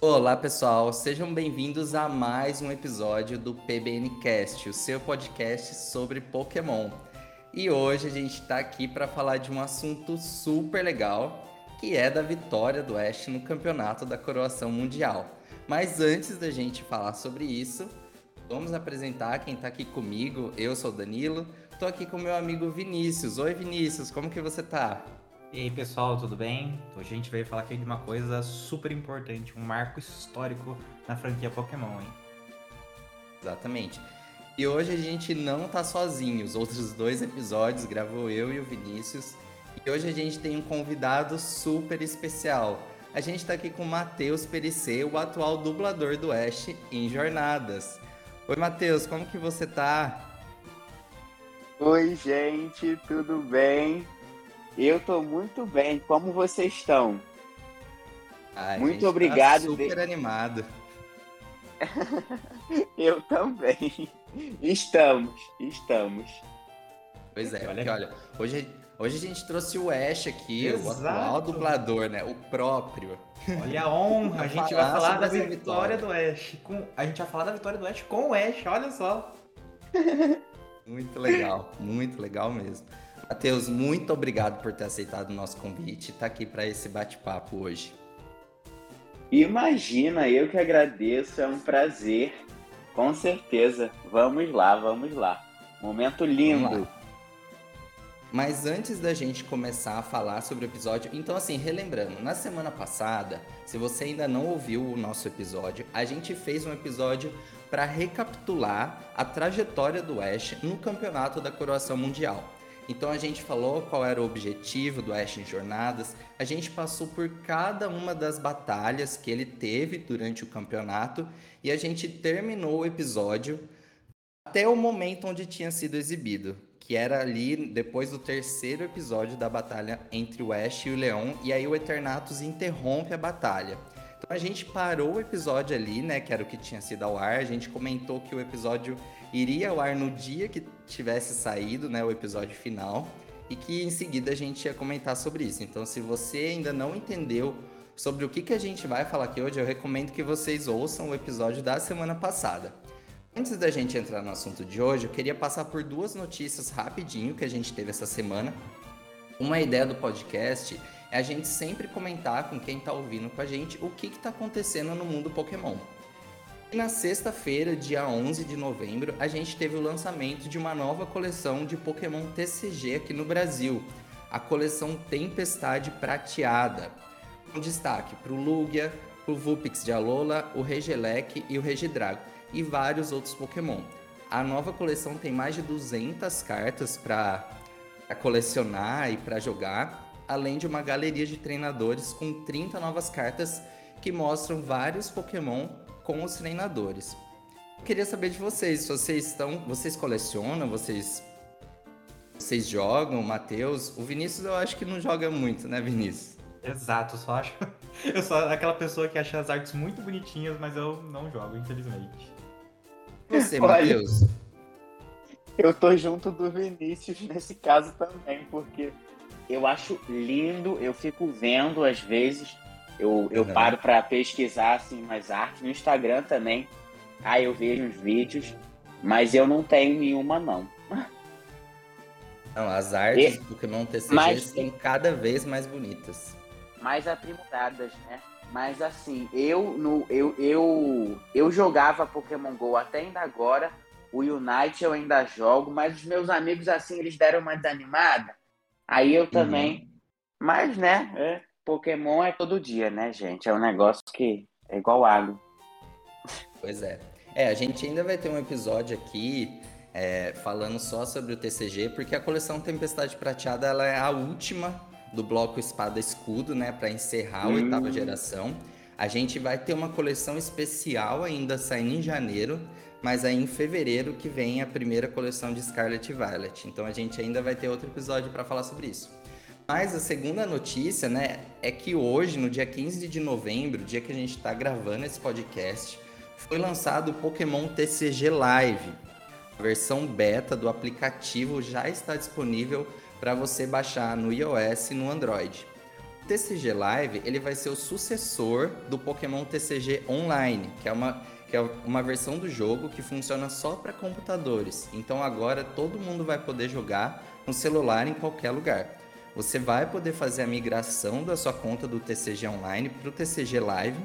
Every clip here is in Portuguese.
Olá, pessoal. Sejam bem-vindos a mais um episódio do PBNcast, o seu podcast sobre Pokémon. E hoje a gente está aqui para falar de um assunto super legal, que é da vitória do Ash no campeonato da Coroação Mundial. Mas antes da gente falar sobre isso, vamos apresentar quem está aqui comigo. Eu sou o Danilo, estou aqui com meu amigo Vinícius. Oi, Vinícius, como que você tá? E aí pessoal, tudo bem? Hoje a gente veio falar aqui de uma coisa super importante, um marco histórico na franquia Pokémon, hein? Exatamente. E hoje a gente não tá sozinho, os outros dois episódios gravou eu e o Vinícius. E hoje a gente tem um convidado super especial. A gente tá aqui com o Matheus Perissé, o atual dublador do Ash em Jornadas. Oi, Matheus, como que você tá? Oi, gente, tudo bem? Eu tô muito bem. Como vocês estão? Ai, muito tá obrigado. super de... animado. Eu também. Estamos, estamos. Pois é, olha, porque, olha hoje, hoje a gente trouxe o Ash aqui, Exato. o atual dublador, né? O próprio. Olha a honra, a gente vai falar da vitória, vitória do Ash. Com... A gente vai falar da vitória do Ash com o Ash, olha só. Muito legal, muito legal mesmo. Matheus, muito obrigado por ter aceitado o nosso convite e estar tá aqui para esse bate-papo hoje. Imagina, eu que agradeço, é um prazer. Com certeza. Vamos lá, vamos lá. Momento lindo. Mas antes da gente começar a falar sobre o episódio, então assim, relembrando, na semana passada, se você ainda não ouviu o nosso episódio, a gente fez um episódio para recapitular a trajetória do Ash no campeonato da Coroação Mundial. Então a gente falou qual era o objetivo do Ash em Jornadas, a gente passou por cada uma das batalhas que ele teve durante o campeonato e a gente terminou o episódio até o momento onde tinha sido exibido, que era ali depois do terceiro episódio da batalha entre o Ash e o Leão, e aí o Eternatus interrompe a batalha. Então a gente parou o episódio ali, né, que era o que tinha sido ao ar, a gente comentou que o episódio iria ao ar no dia que tivesse saído, né, o episódio final, e que em seguida a gente ia comentar sobre isso. Então, se você ainda não entendeu sobre o que, que a gente vai falar aqui hoje, eu recomendo que vocês ouçam o episódio da semana passada. Antes da gente entrar no assunto de hoje, eu queria passar por duas notícias rapidinho que a gente teve essa semana. Uma ideia do podcast é a gente sempre comentar com quem está ouvindo com a gente o que está acontecendo no mundo Pokémon. Na sexta-feira, dia 11 de novembro, a gente teve o lançamento de uma nova coleção de Pokémon TCG aqui no Brasil, a coleção Tempestade Prateada, com destaque para o Lugia, o Vulpix de Alola, o Regelec e o Regidrago, e vários outros Pokémon. A nova coleção tem mais de 200 cartas para colecionar e para jogar, além de uma galeria de treinadores com 30 novas cartas que mostram vários Pokémon com os treinadores. Eu queria saber de vocês, se vocês estão, vocês colecionam, vocês vocês jogam, Matheus? O Vinícius eu acho que não joga muito, né, Vinícius? Exato, eu só acho. Eu sou aquela pessoa que acha as artes muito bonitinhas, mas eu não jogo, infelizmente. Você, Matheus? Eu tô junto do Vinícius nesse caso também, porque eu acho lindo, eu fico vendo às vezes, eu, eu uhum. paro para pesquisar assim mais arte no Instagram também. Aí eu vejo os vídeos, mas eu não tenho nenhuma não. Não, as artes e, do Pokémon TCG mas, são cada vez mais bonitas. Mais aprimoradas, né? Mas assim, eu no eu, eu eu jogava Pokémon Go até ainda agora. O Unite eu ainda jogo, mas os meus amigos assim, eles deram uma desanimada. Aí eu também. Uhum. Mas, né, é, Pokémon é todo dia, né, gente? É um negócio que é igual água. Pois é. É, a gente ainda vai ter um episódio aqui é, falando só sobre o TCG, porque a coleção Tempestade Prateada ela é a última do bloco Espada Escudo, né, para encerrar a hum. oitava geração. A gente vai ter uma coleção especial ainda saindo em janeiro, mas aí em fevereiro que vem a primeira coleção de Scarlet Violet. Então a gente ainda vai ter outro episódio para falar sobre isso. Mas a segunda notícia, né, é que hoje, no dia 15 de novembro, dia que a gente está gravando esse podcast, foi lançado o Pokémon TCG Live. A versão beta do aplicativo já está disponível para você baixar no iOS e no Android. TCG Live ele vai ser o sucessor do Pokémon TCG Online, que é uma, que é uma versão do jogo que funciona só para computadores. Então agora todo mundo vai poder jogar no celular em qualquer lugar. Você vai poder fazer a migração da sua conta do TCG Online para o TCG Live,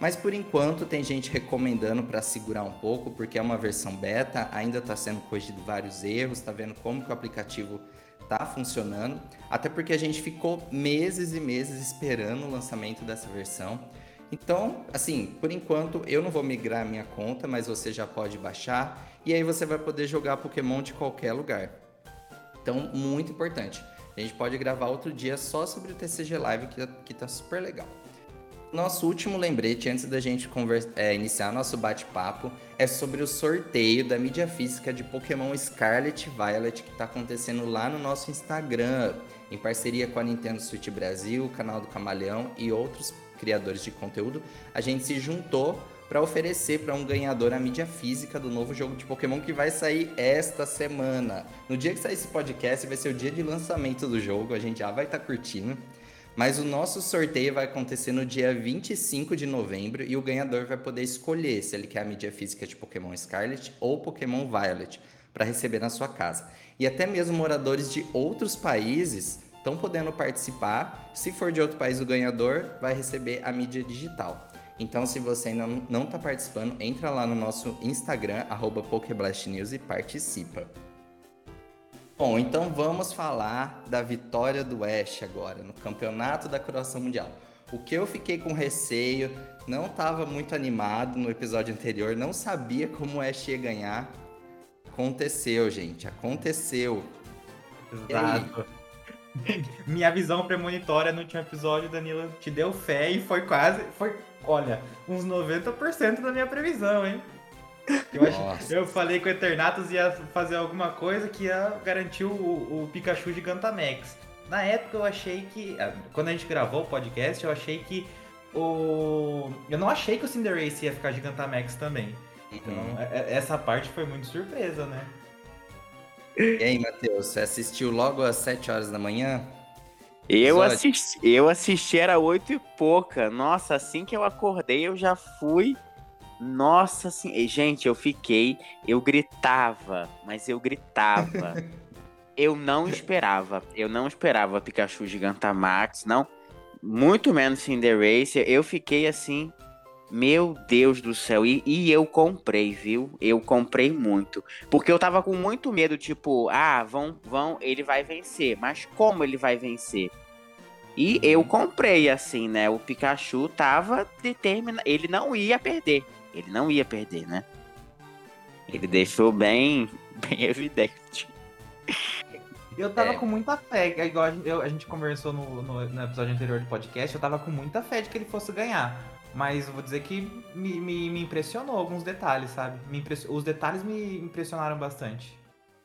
mas por enquanto tem gente recomendando para segurar um pouco, porque é uma versão beta, ainda está sendo corrigido vários erros, está vendo como que o aplicativo está funcionando, até porque a gente ficou meses e meses esperando o lançamento dessa versão. Então, assim, por enquanto eu não vou migrar a minha conta, mas você já pode baixar e aí você vai poder jogar Pokémon de qualquer lugar. Então, muito importante. A gente pode gravar outro dia só sobre o TCG Live, que, que tá super legal. Nosso último lembrete, antes da gente é, iniciar nosso bate-papo, é sobre o sorteio da mídia física de Pokémon Scarlet Violet que está acontecendo lá no nosso Instagram, em parceria com a Nintendo Switch Brasil, o canal do Camaleão e outros criadores de conteúdo. A gente se juntou para oferecer para um ganhador a mídia física do novo jogo de Pokémon que vai sair esta semana. No dia que sair esse podcast, vai ser o dia de lançamento do jogo, a gente já vai estar tá curtindo. Mas o nosso sorteio vai acontecer no dia 25 de novembro e o ganhador vai poder escolher se ele quer a mídia física de Pokémon Scarlet ou Pokémon Violet para receber na sua casa. E até mesmo moradores de outros países estão podendo participar. Se for de outro país, o ganhador vai receber a mídia digital. Então, se você ainda não está participando, entra lá no nosso Instagram, arroba PokéblastNews e participa. Bom, então vamos falar da vitória do Ash agora, no Campeonato da Croação Mundial. O que eu fiquei com receio, não estava muito animado no episódio anterior, não sabia como o Ash ia ganhar. Aconteceu, gente, aconteceu. Exato. Minha visão premonitória no último episódio, Danilo, te deu fé e foi quase, foi, olha, uns 90% da minha previsão, hein? Eu, acho, eu falei que o Eternatus ia fazer alguma coisa que ia garantir o, o Pikachu Gigantamax. Na época eu achei que. Ah, quando a gente gravou o podcast, eu achei que o. Eu não achei que o Cinderace ia ficar Gigantamax também. Então, uhum. É, é, essa parte foi muito surpresa, né? E aí, Matheus, você assistiu logo às 7 horas da manhã? Eu assisti, eu assisti, era 8 e pouca. Nossa, assim que eu acordei, eu já fui nossa, assim, gente, eu fiquei, eu gritava, mas eu gritava. eu não esperava, eu não esperava Pikachu Gigantamax, não, muito menos Cinderace. Eu fiquei assim, meu Deus do céu, e, e, eu comprei, viu? Eu comprei muito. Porque eu tava com muito medo, tipo, ah, vão, vão, ele vai vencer. Mas como ele vai vencer? E eu comprei, assim, né? O Pikachu tava determinado. Ele não ia perder. Ele não ia perder, né? Ele deixou bem, bem evidente. Eu tava é. com muita fé, é igual a gente, eu, a gente conversou no, no, no, episódio anterior do podcast, eu tava com muita fé de que ele fosse ganhar. Mas eu vou dizer que me, me, me impressionou alguns detalhes, sabe? Impress... Os detalhes me impressionaram bastante.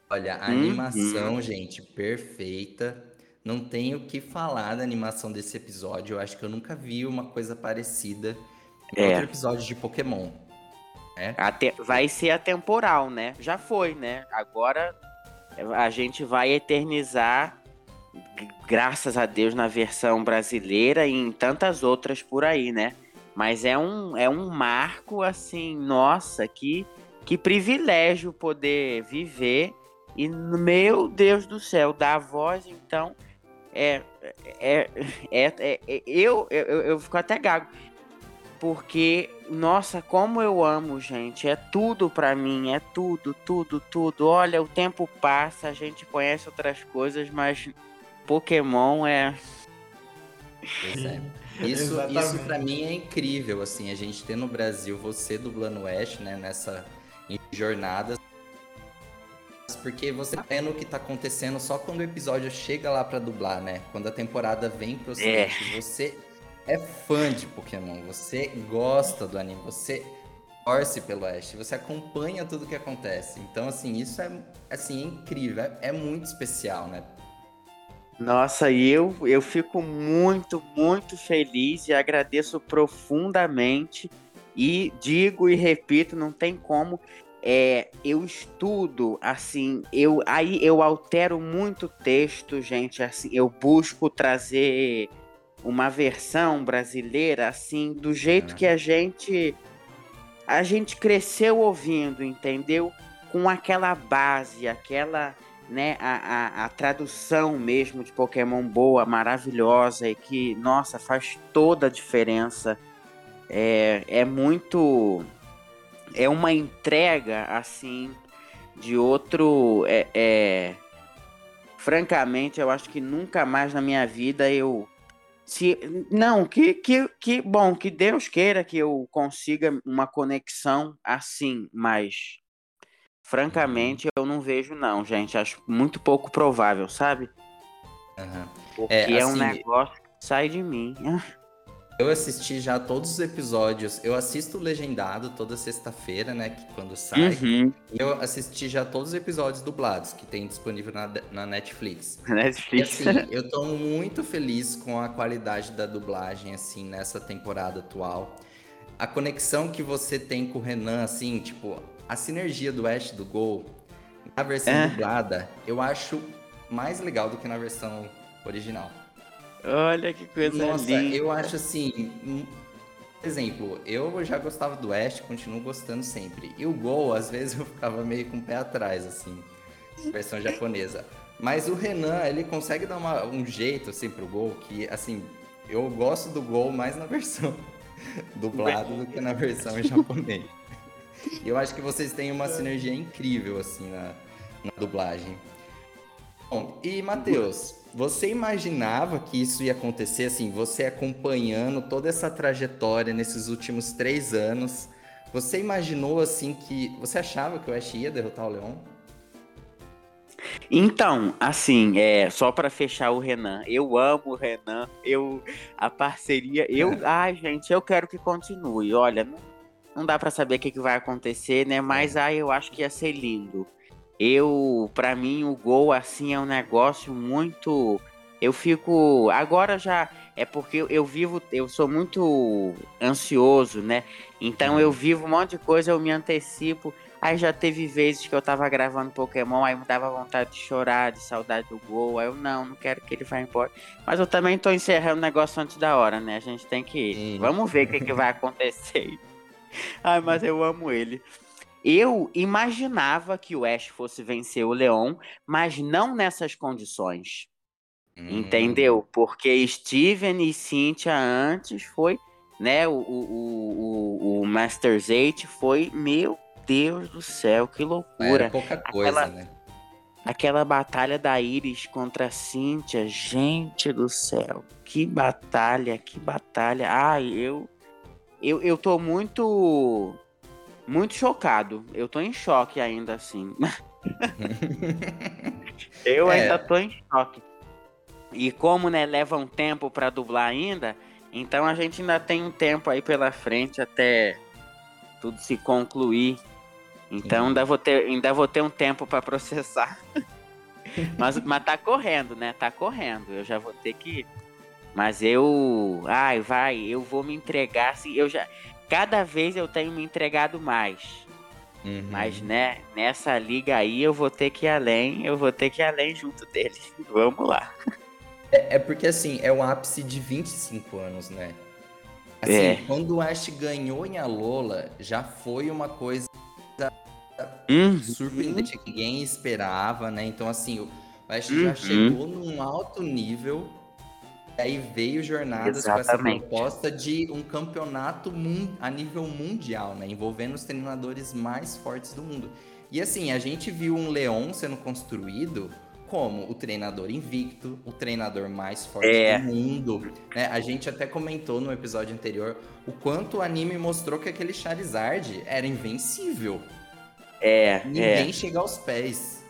Olha, a uhum. animação, gente, perfeita. Não tenho o que falar da animação desse episódio. Eu acho que eu nunca vi uma coisa parecida é. outro episódio de Pokémon. Né? Até, vai ser atemporal, né? Já foi, né? Agora a gente vai eternizar, graças a Deus, na versão brasileira e em tantas outras por aí, né? Mas é um, é um marco, assim, nossa, que, que privilégio poder viver. E, meu Deus do céu, dar voz, então, é, é, é, é, é eu, eu, eu fico até gago porque nossa, como eu amo, gente, é tudo para mim, é tudo, tudo, tudo. Olha, o tempo passa, a gente conhece outras coisas, mas Pokémon é Pois é. Isso, isso para mim é incrível, assim, a gente ter no Brasil você dublando Ash, né, nessa jornada, porque você tá vendo o que tá acontecendo só quando o episódio chega lá para dublar, né? Quando a temporada vem pro é. você é fã de Pokémon, você gosta do anime, você torce pelo Ash, você acompanha tudo que acontece. Então, assim, isso é assim, é incrível, é, é muito especial, né? Nossa, e eu, eu fico muito, muito feliz e agradeço profundamente. E digo e repito, não tem como. É, eu estudo, assim, eu aí eu altero muito texto, gente. Assim, eu busco trazer uma versão brasileira assim, do jeito que a gente a gente cresceu ouvindo, entendeu? Com aquela base, aquela, né, a, a, a tradução mesmo de Pokémon boa, maravilhosa e que, nossa, faz toda a diferença. É, é muito. É uma entrega, assim, de outro. É, é, francamente, eu acho que nunca mais na minha vida eu se não que, que, que bom que Deus queira que eu consiga uma conexão assim mas francamente eu não vejo não gente acho muito pouco provável sabe Uhum. porque É, é, um assim, negócio que sai de mim Eu assisti já todos os episódios. Eu assisto legendado toda sexta-feira, né? Que quando sai. Uhum. Eu assisti já todos os episódios dublados que tem disponível na, na Netflix. E Netflix assim, eu tô muito feliz com a qualidade da dublagem, assim, nessa temporada atual. A conexão que você tem com o Renan, assim, tipo, a sinergia do Ash e do Gol, na versão É. dublada, eu acho mais legal do que na versão original. Olha que coisa Nossa, linda eu acho assim. um- Por exemplo, eu já gostava do Ash, continuo gostando sempre. E o Gol, às vezes, eu ficava meio com o pé atrás, assim, versão japonesa. Mas o Renan, ele consegue dar uma- um jeito, assim, pro Gol, que, assim, eu gosto do Gol mais na versão dublado do que na versão em japonês. E eu acho que vocês têm uma sinergia incrível, assim, na, na dublagem. Bom, e Matheus, você imaginava que isso ia acontecer, assim, você acompanhando toda essa trajetória nesses últimos três anos, você imaginou, assim, que... Você achava que o Ash ia derrotar o Leon? Então, assim, é, só pra fechar o Renan, eu amo o Renan, eu a parceria, eu, ai, gente, eu quero que continue. Olha, não, não dá pra saber o que, que vai acontecer, né? Mas ai, eu acho que ia ser lindo. Eu, pra mim, o gol assim é um negócio muito eu fico agora já é porque eu, eu vivo, eu sou muito ansioso, né? Então eu vivo um monte de coisa, eu me antecipo. Aí já teve vezes que eu tava gravando Pokémon, aí me dava vontade de chorar, de saudade do gol. Aí eu, não, não quero que ele vá embora. Mas eu também tô encerrando o negócio antes da hora, né? A gente tem que ir. Sim. Vamos ver o que, que vai acontecer. Ai, mas eu amo ele. Eu imaginava que o Ash fosse vencer o Leon, mas não nessas condições. Hum. Entendeu? Porque Steven e Cynthia antes foi, né? O, o, o, o, Masters 8 foi, meu Deus do céu, que Era loucura. pouca coisa, Aquela- né? Aquela batalha da Iris contra a Cynthia, gente do céu, que batalha, que batalha. Ai, eu, eu, eu tô muito, muito chocado. Eu tô em choque ainda assim. eu É. ainda tô em choque. E como, né, leva um tempo pra dublar ainda, então a gente ainda tem um tempo aí pela frente até tudo se concluir. Então Sim. ainda vou ter, ainda vou ter um tempo pra processar. mas, mas tá correndo, né? Tá correndo. Eu já vou ter que. Mas eu. Ai, vai, eu vou me entregar. Assim, eu já. Cada vez eu tenho me entregado mais. Uhum. Mas, né, nessa liga aí eu vou ter que ir além, eu vou ter que ir além junto dele. Vamos lá. É, é porque, assim, é o ápice de 25 anos, né? Assim, É. quando o Ash ganhou em Alola, já foi uma coisa Uhum. surpreendente que ninguém esperava, né? Então, assim, o Ash Uhum. já chegou num alto nível. Aí veio Jornadas com essa Exatamente. proposta de um campeonato a nível mundial, né? Envolvendo os treinadores mais fortes do mundo. E assim, a gente viu um Leon sendo construído como o treinador invicto, o treinador mais forte É. do mundo. né? A gente até comentou no episódio anterior o quanto o anime mostrou que aquele Charizard era invencível. É, Ninguém é. chega aos pés.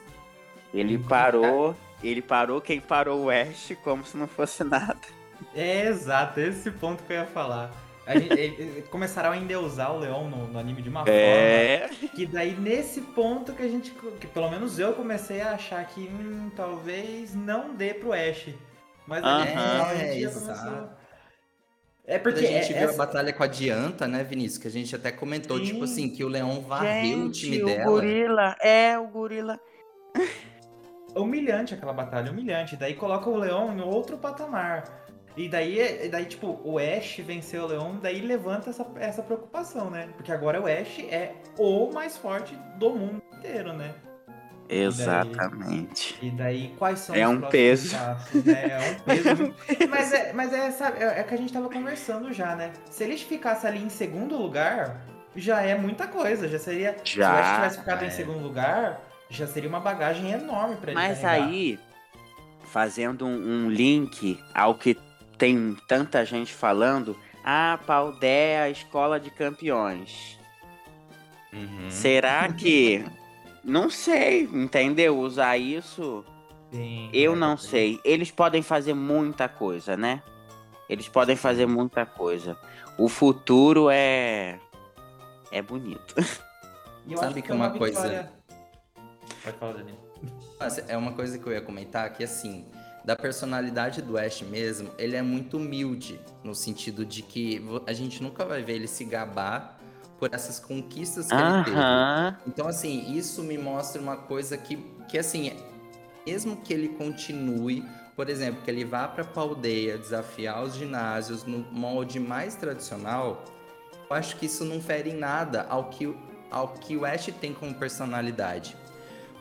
Ele parou, ele parou quem parou o Ash como se não fosse nada. É exato, esse ponto que eu ia falar. A gente- começaram a endeusar o Leão no, no anime de uma É. forma que daí nesse ponto que a gente, que pelo menos eu comecei a achar que hum, talvez não dê pro Ash. Mas aí, a É, gente exato. É Quando porque a gente é- viu a essa- batalha com a Dianta, né, Vinícius? Que a gente até comentou, Sim. tipo assim, que o Leão varreu o time Gente, dela. gorila, é o gorila. Humilhante aquela batalha, humilhante. Daí coloca o Leão em outro patamar. E daí, e daí, tipo, o Ash venceu o Leon, daí levanta essa, essa preocupação, né? Porque agora o Ash é o mais forte do mundo inteiro, né? Exatamente. E daí, e daí quais são é os um peso. passos, né? É um peso. mas é, mas é, sabe, é, é que a gente tava conversando já, né? Se eles ficassem ali em segundo lugar, já é muita coisa. Já seria. Já, se o Ash tivesse ficado é. em segundo lugar, já seria uma bagagem enorme pra ele. Mas carregar. aí, fazendo um, um link ao que tem tanta gente falando, ah, Paldé é a escola de campeões. Uhum. Será que. Não sei, entendeu? Usar isso, Sim, eu é, não sei. Eles podem fazer muita coisa, né? Eles podem fazer muita coisa. O futuro é. É bonito. Sabe que foi uma coisa- vitória- Pode falar, Danilo. Mas É uma coisa que eu ia comentar que assim, da personalidade do Ash mesmo, ele é muito humilde no sentido de que a gente nunca vai ver ele se gabar por essas conquistas que ele teve. Então assim, isso me mostra uma coisa que que assim, mesmo que ele continue, por exemplo, que ele vá para Paldeia desafiar os ginásios no molde mais tradicional, eu acho que isso não fere em nada ao que, o- ao que o Ash tem como personalidade.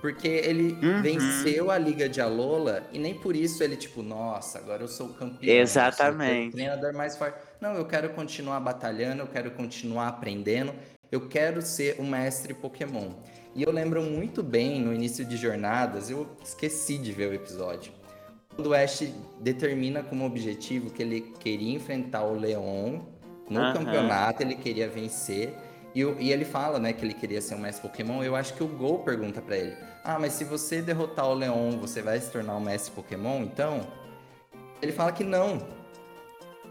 Porque ele Uhum. venceu a Liga de Alola e nem por isso ele, tipo, nossa, agora eu sou o campeão. eu Exatamente. o treinador mais forte. Não, eu quero continuar batalhando, eu quero continuar aprendendo, eu quero ser o mestre Pokémon. E eu lembro muito bem no início de jornadas, eu esqueci de ver o episódio. Quando o Ash determina como objetivo que ele queria enfrentar o Leon no Aham. campeonato, ele queria vencer. E, o- e ele fala, né, que ele queria ser um mestre Pokémon. Eu acho que o Gol pergunta pra ele: Ah, mas se você derrotar o Leon, você vai se tornar um mestre Pokémon? Então, ele fala que não.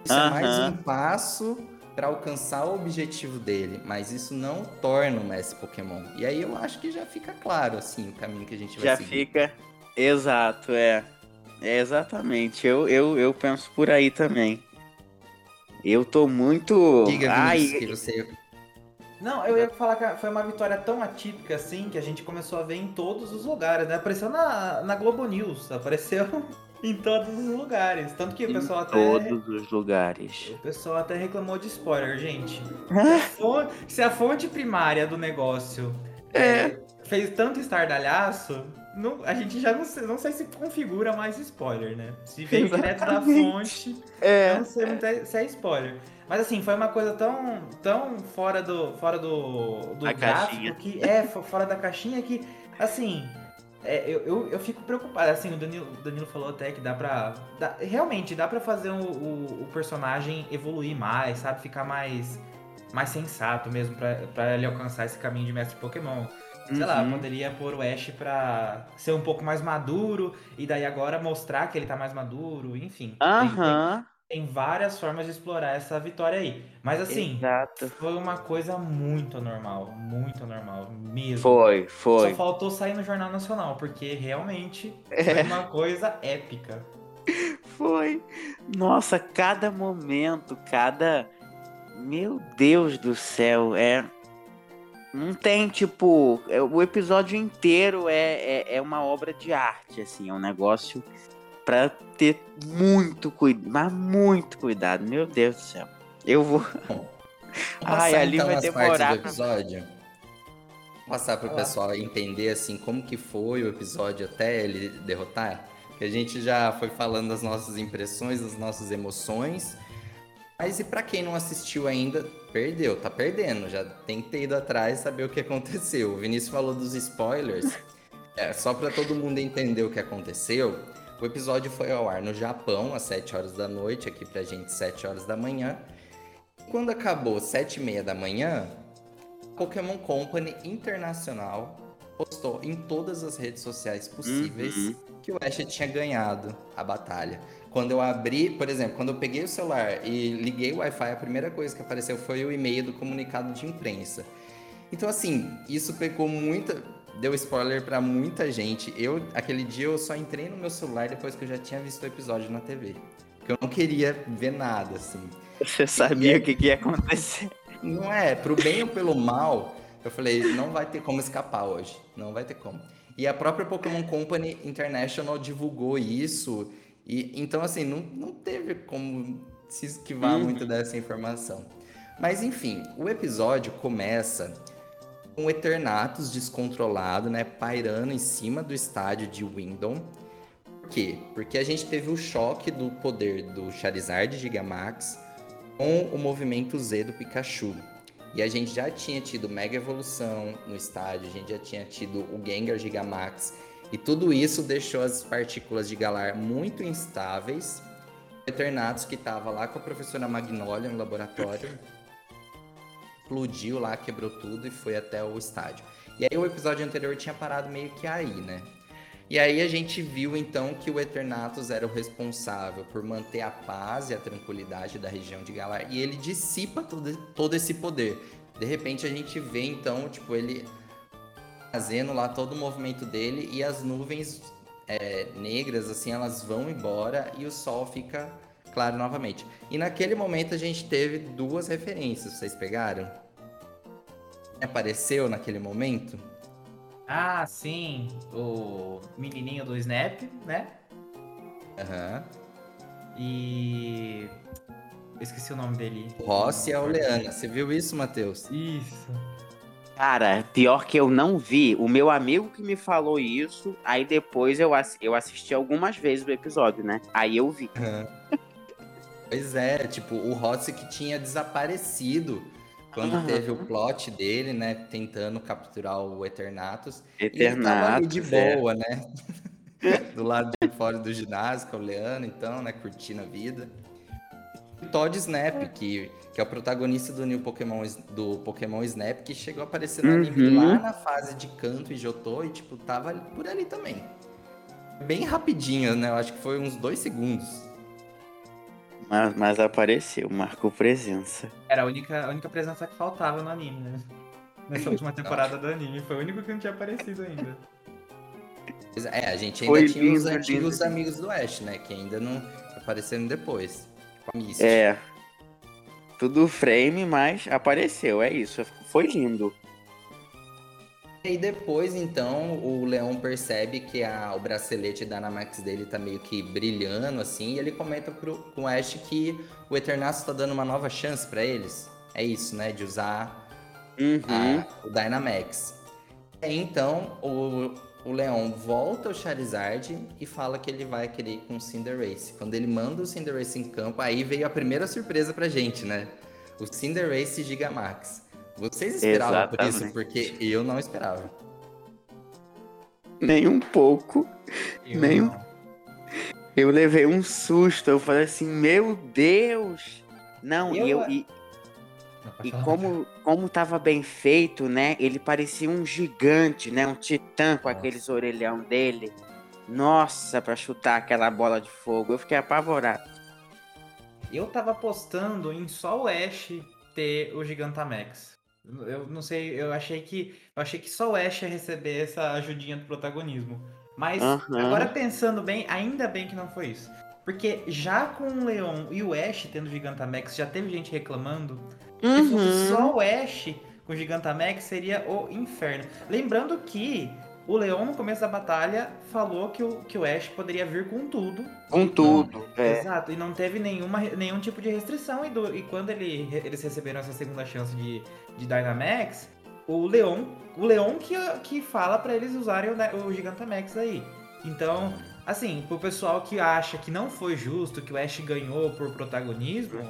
Isso é mais um passo pra alcançar o objetivo dele, mas isso não torna um mestre Pokémon. E aí eu acho que já fica claro, assim, o caminho que a gente vai Já seguir. fica. Exato, é. É exatamente. Eu, eu, eu penso por aí também. Eu tô muito. Diga, Ai, Vinícius, que você Não, eu ia falar que foi uma vitória tão atípica assim que a gente começou a ver em todos os lugares, né? Apareceu na, na Globo News, apareceu em todos os lugares. Tanto que o em pessoal até. todos os lugares. O pessoal até reclamou de spoiler, gente. Se a fonte, primária do negócio é, fez tanto estardalhaço, não, a gente já não sei, não sei se configura mais spoiler, né? Se vem direto da fonte, É. eu não sei se é spoiler. Mas assim, foi uma coisa tão, tão fora do, fora do, do gráfico caixinha. que é fo- fora da caixinha que assim é, eu, eu, eu fico preocupado. Assim, o Danilo, o Danilo falou até que dá pra. dá- realmente, dá pra fazer o, o, o personagem evoluir mais, sabe? Ficar mais, mais sensato mesmo pra, pra ele alcançar esse caminho de mestre Pokémon. Sei lá, Uhum. poderia pôr o Ash pra ser um pouco mais maduro e daí agora mostrar que ele tá mais maduro, enfim. Tem- tem- Aham. Tem várias formas de explorar essa vitória aí. Mas assim, Exato. foi uma coisa muito normal, muito normal mesmo. Foi, foi. Só faltou sair no Jornal Nacional, porque realmente É. foi uma coisa épica. Foi. Nossa, cada momento, cada. Meu Deus do céu, é. Não tem, tipo. é- O episódio inteiro é, é, é uma obra de arte, assim. É um negócio pra ter muito cuidado. Mas muito cuidado, meu Deus do céu. Eu vou. Vamos Ai, ali então, vai demorar episódio. Passar pro lá. pessoal entender assim como que foi o episódio até ele derrotar. Que a gente já foi falando das nossas impressões, das nossas emoções. Mas e pra quem não assistiu ainda, perdeu, tá perdendo. Já tem que ter ido atrás e saber o que aconteceu. O Vinícius falou dos spoilers. É, só pra todo mundo entender o que aconteceu. O episódio foi ao ar no Japão, às 7 horas da noite, aqui pra gente, 7 horas da manhã. Quando acabou 7 e meia da manhã, a Pokémon Company Internacional postou em todas as redes sociais possíveis Uhum. que o Ash tinha ganhado a batalha. Quando eu abri, por exemplo, quando eu peguei o celular e liguei o Wi-Fi, a primeira coisa que apareceu foi o e-mail do comunicado de imprensa. Então, assim, isso pegou muita. Deu spoiler pra muita gente. Eu, aquele dia, eu só entrei no meu celular depois que eu já tinha visto o episódio na TV. Porque eu não queria ver nada, assim. Você sabia o que, que ia acontecer. Não é, pro bem ou pelo mal, eu falei, não vai ter como escapar hoje. Não vai ter como. E a própria Pokémon Company International divulgou isso E, então, assim, não, não teve como se esquivar Uhum. muito dessa informação. Mas, enfim, o episódio começa o Eternatus descontrolado, né? Pairando em cima do estádio de Windom. Por quê? Porque a gente teve o choque do poder do Charizard Gigamax com o movimento Z do Pikachu. E a gente já tinha tido Mega Evolução no estádio, a gente já tinha tido o Gengar Gigamax. E tudo isso deixou as partículas de Galar muito instáveis. O Eternatus, que estava lá com a professora Magnolia no laboratório, explodiu lá, quebrou tudo e foi até o estádio. E aí o episódio anterior tinha parado meio que aí, né? E aí a gente viu então que o Eternatus era o responsável por manter a paz e a tranquilidade da região de Galar e ele dissipa todo, todo esse poder. De repente a gente vê então, tipo, ele fazendo lá todo o movimento dele e as nuvens é, negras, assim, elas vão embora e o sol fica claro novamente. E naquele momento a gente teve duas referências, vocês pegaram? Apareceu naquele momento? Ah, sim. O menininho do Snap, né? Aham. E. Eu esqueci o nome dele. Rossi e a Oleana. Você viu isso, Matheus? Isso. Cara, pior que eu não vi. O meu amigo que me falou isso, aí depois eu, ass- eu assisti algumas vezes o episódio, né? Aí eu vi. Pois é, tipo, o Rossi que tinha desaparecido quando Aham. teve o plot dele, né? Tentando capturar o Eternatus. E ele tava ali Eternato. de boa, né? do lado de fora do ginásio, com o Leandro, então, né? Curtindo a vida. O Todd Snap, que, que é o protagonista do New Pokémon, do Pokémon Snap, que chegou a aparecer no anime Uhum. lá na fase de canto e Jotô, e, tipo, tava por ali também. Bem rapidinho, né? Eu acho que foi uns dois segundos. Mas, mas apareceu, marcou presença. Era a única, a única presença que faltava no anime, né? Nessa última temporada do anime. Foi o único que não tinha aparecido ainda. É, a gente ainda Foi tinha os lindo, antigos lindo. amigos do Ash, né? Que ainda não apareceram depois. Com a Misty. É. Tudo frame, mas apareceu, é isso. Foi lindo. E depois, então, o Leão percebe que a, o bracelete da Dynamax dele tá meio que brilhando, assim, e ele comenta pro, com o Ash que o Eternatus tá dando uma nova chance pra eles. É isso, né? De usar Uhum. a- o Dynamax. E aí, então, o, o Leão volta ao Charizard e fala que ele vai querer ir com o Cinderace. Quando ele manda o Cinderace em campo, aí veio a primeira surpresa pra gente, né? O Cinderace Gigamax. Vocês esperavam por isso? Exatamente. Porque eu não esperava. Nem um pouco. Eu Nem um-. Eu levei um susto. Eu falei assim, meu Deus! Não, Eu- e, eu, e, e como, como tava bem feito, né? Ele parecia um gigante, né? Um titã com Nossa. aqueles orelhão dele. Nossa, pra chutar aquela bola de fogo. Eu fiquei apavorado. Eu tava apostando em só o Ash ter o Gigantamax. Eu não sei, eu achei que. Eu achei que só o Ash ia receber essa ajudinha do protagonismo. Mas agora pensando bem, ainda bem que não foi isso. Porque já com o Leon e o Ash tendo Gigantamax, já teve gente reclamando. Se fosse Uhum. só o Ash com Gigantamax, seria o inferno. Lembrando que o Leon, no começo da batalha, falou que o, que o Ash poderia vir com tudo. Com tudo. É. Exato, e não teve nenhuma, nenhum tipo de restrição. E, do- e quando ele- eles receberam essa segunda chance de, de Dynamax, o Leon, o Leon que, que fala pra eles usarem o, Dy- o Gigantamax aí. Então, assim, pro pessoal que acha que não foi justo, que o Ash ganhou por protagonismo,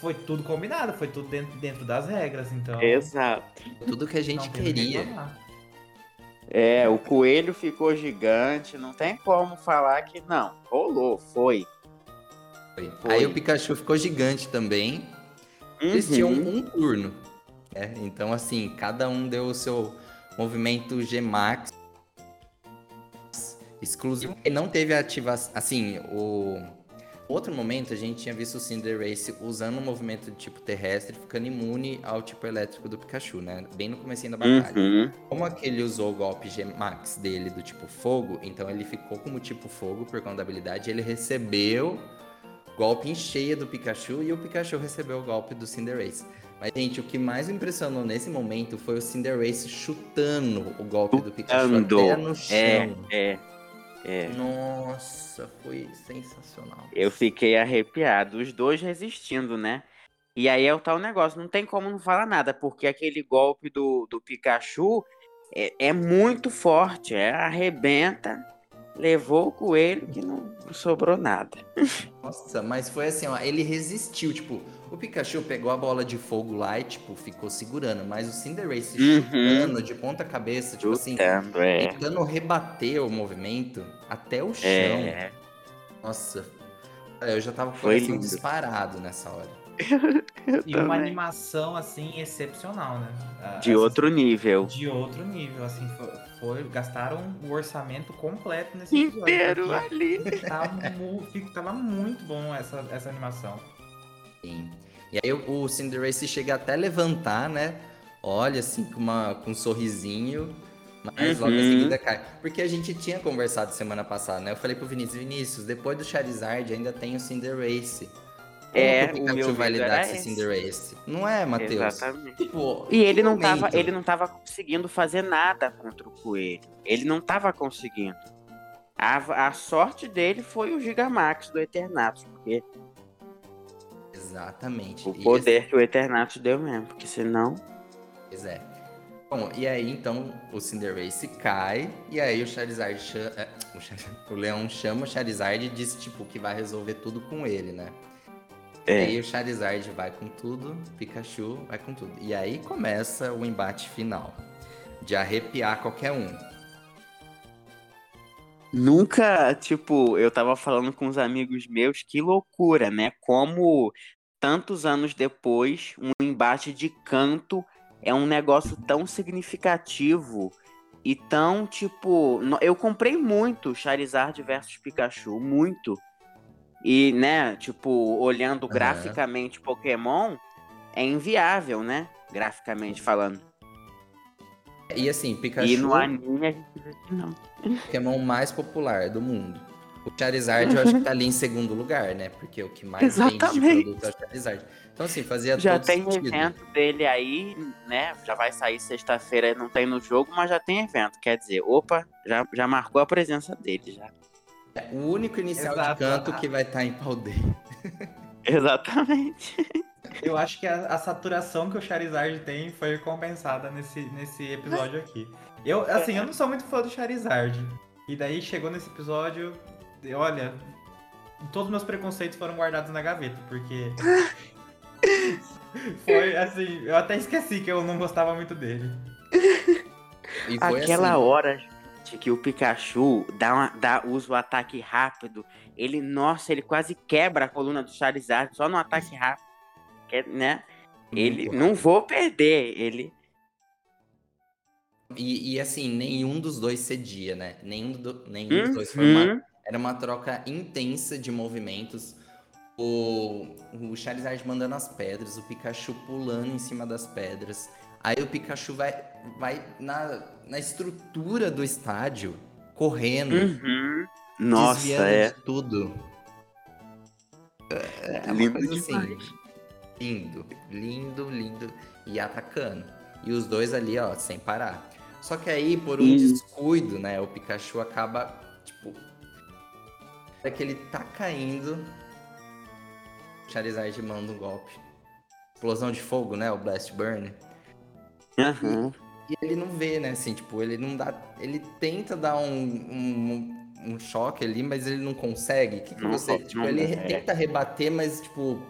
foi tudo combinado, foi tudo dentro, dentro das regras. Então, Exato. Tudo que a gente queria. É, o coelho ficou gigante. Não tem como falar que não. Rolou, foi. Foi. Foi. Aí o Pikachu ficou gigante também. Eles tinham Uhum. um turno. né? Então, assim, cada um deu o seu movimento G-Max exclusivo. E não teve ativação. Assim, o. Outro momento a gente tinha visto o Cinderace usando um movimento de tipo terrestre, ficando imune ao tipo elétrico do Pikachu, né? Bem no comecinho da batalha. Uhum. Como aquele usou o golpe G-Max dele do tipo fogo, então ele ficou como tipo fogo por conta da habilidade. Ele recebeu golpe em cheia do Pikachu e o Pikachu recebeu o golpe do Cinderace. Mas, gente, o que mais me impressionou nesse momento foi o Cinderace chutando o golpe do Pikachu até no chão. É, é. É. Nossa, foi sensacional. Eu fiquei arrepiado. Os dois resistindo, né? E aí é o tal negócio, não tem como não falar nada, porque aquele golpe do, do Pikachu é, é muito forte, é arrebenta, levou o coelho que não, não sobrou nada. Nossa, mas foi assim, ó, ele resistiu, tipo, o Pikachu pegou a bola de fogo lá e, tipo, ficou segurando, mas o Cinderace Uhum. chutando de ponta cabeça, tipo assim, Lutando, é. tentando rebater o movimento até o chão. É, Nossa, eu já tava com o coração lindo. disparado nessa hora. E uma também. animação, assim, excepcional, né? Ah, de essas- outro nível. De outro nível, assim, foi, foi- gastaram o orçamento completo nesse episódio. Inteiro porque ali. Tava, mu- fica- tava muito bom essa, essa animação. Sim. E aí o, Cinderace chega até a levantar, né? Olha, assim, com, uma, com um sorrisinho, mas logo em Uhum. seguida cai. Porque a gente tinha conversado semana passada, né? Eu falei pro Vinícius, Vinícius, depois do Charizard ainda tem o Cinderace. Como É, que o Pikachu meu vai lidar com esse. Cinderace? Não é, Matheus? Exatamente. Tipo, E ele não, tava, ele não tava conseguindo fazer nada contra o coelho. Ele não tava conseguindo. A, a sorte dele foi o Gigamax do Eternatus, porque Exatamente. o E poder que o Eternatus deu mesmo, porque senão. Pois é. Bom, e aí então o Cinderace cai, e aí o Charizard chama. é, o, o Leão chama o Charizard e diz, tipo, que vai resolver tudo com ele, né? E É. aí o Charizard vai com tudo, Pikachu vai com tudo. E aí começa o embate final. De arrepiar qualquer um. Nunca, tipo, eu tava falando com uns amigos meus, que loucura, né? Como tantos anos depois, um embate de canto é um negócio tão significativo e tão, tipo, eu comprei muito Charizard versus Pikachu, muito. E, né, tipo, olhando graficamente Pokémon, é inviável, né? Graficamente falando. E assim, Pikachu E no é anime a gente vê que não. Pokémon mais popular do mundo. O Charizard eu acho que tá ali em segundo lugar, né? Porque o que mais vende de Exatamente. produto é o Charizard. Então assim, fazia Já todo tem sentido. evento dele aí, né? Já vai sair sexta-feira, não tem no jogo, mas já tem evento. Quer dizer, opa, já, já marcou a presença dele já. O único inicial Exato. de canto que vai estar em pau dele. Exatamente. Eu acho que a, a saturação que o Charizard tem foi compensada nesse, nesse episódio aqui. Eu, assim, eu não sou muito fã do Charizard. E daí chegou nesse episódio, e olha, todos os meus preconceitos foram guardados na gaveta, porque. foi assim, eu até esqueci que eu não gostava muito dele. E foi Aquela assim, hora, gente, que o Pikachu dá, uma, dá, usa o ataque rápido, ele, nossa, ele quase quebra a coluna do Charizard só no ataque rápido. Né? Ele, não vou perder, ele. E, e, assim, nenhum dos dois cedia, né? Nenhum, do- nenhum dos dois foi uma, Uhum. Era uma troca intensa de movimentos. O, o Charizard mandando as pedras, o Pikachu pulando em cima das pedras. Aí o Pikachu vai, vai na, na estrutura do estádio, correndo, Uhum. Nossa, é. de tudo. É uma Lindo coisa assim, demais. Lindo, lindo, lindo. E atacando. E os dois ali, ó, sem parar. Só que aí, por um E- descuido, né, o Pikachu acaba, tipo... É que ele tá caindo, Charizard manda um golpe. Explosão de fogo, né, o Blast Burn. Aham. E ele não vê, né, assim, tipo, ele não dá... Ele tenta dar um, um, um choque ali, mas ele não consegue. O que, que Não você... co- Tipo, não- ele é. tenta rebater, mas, tipo...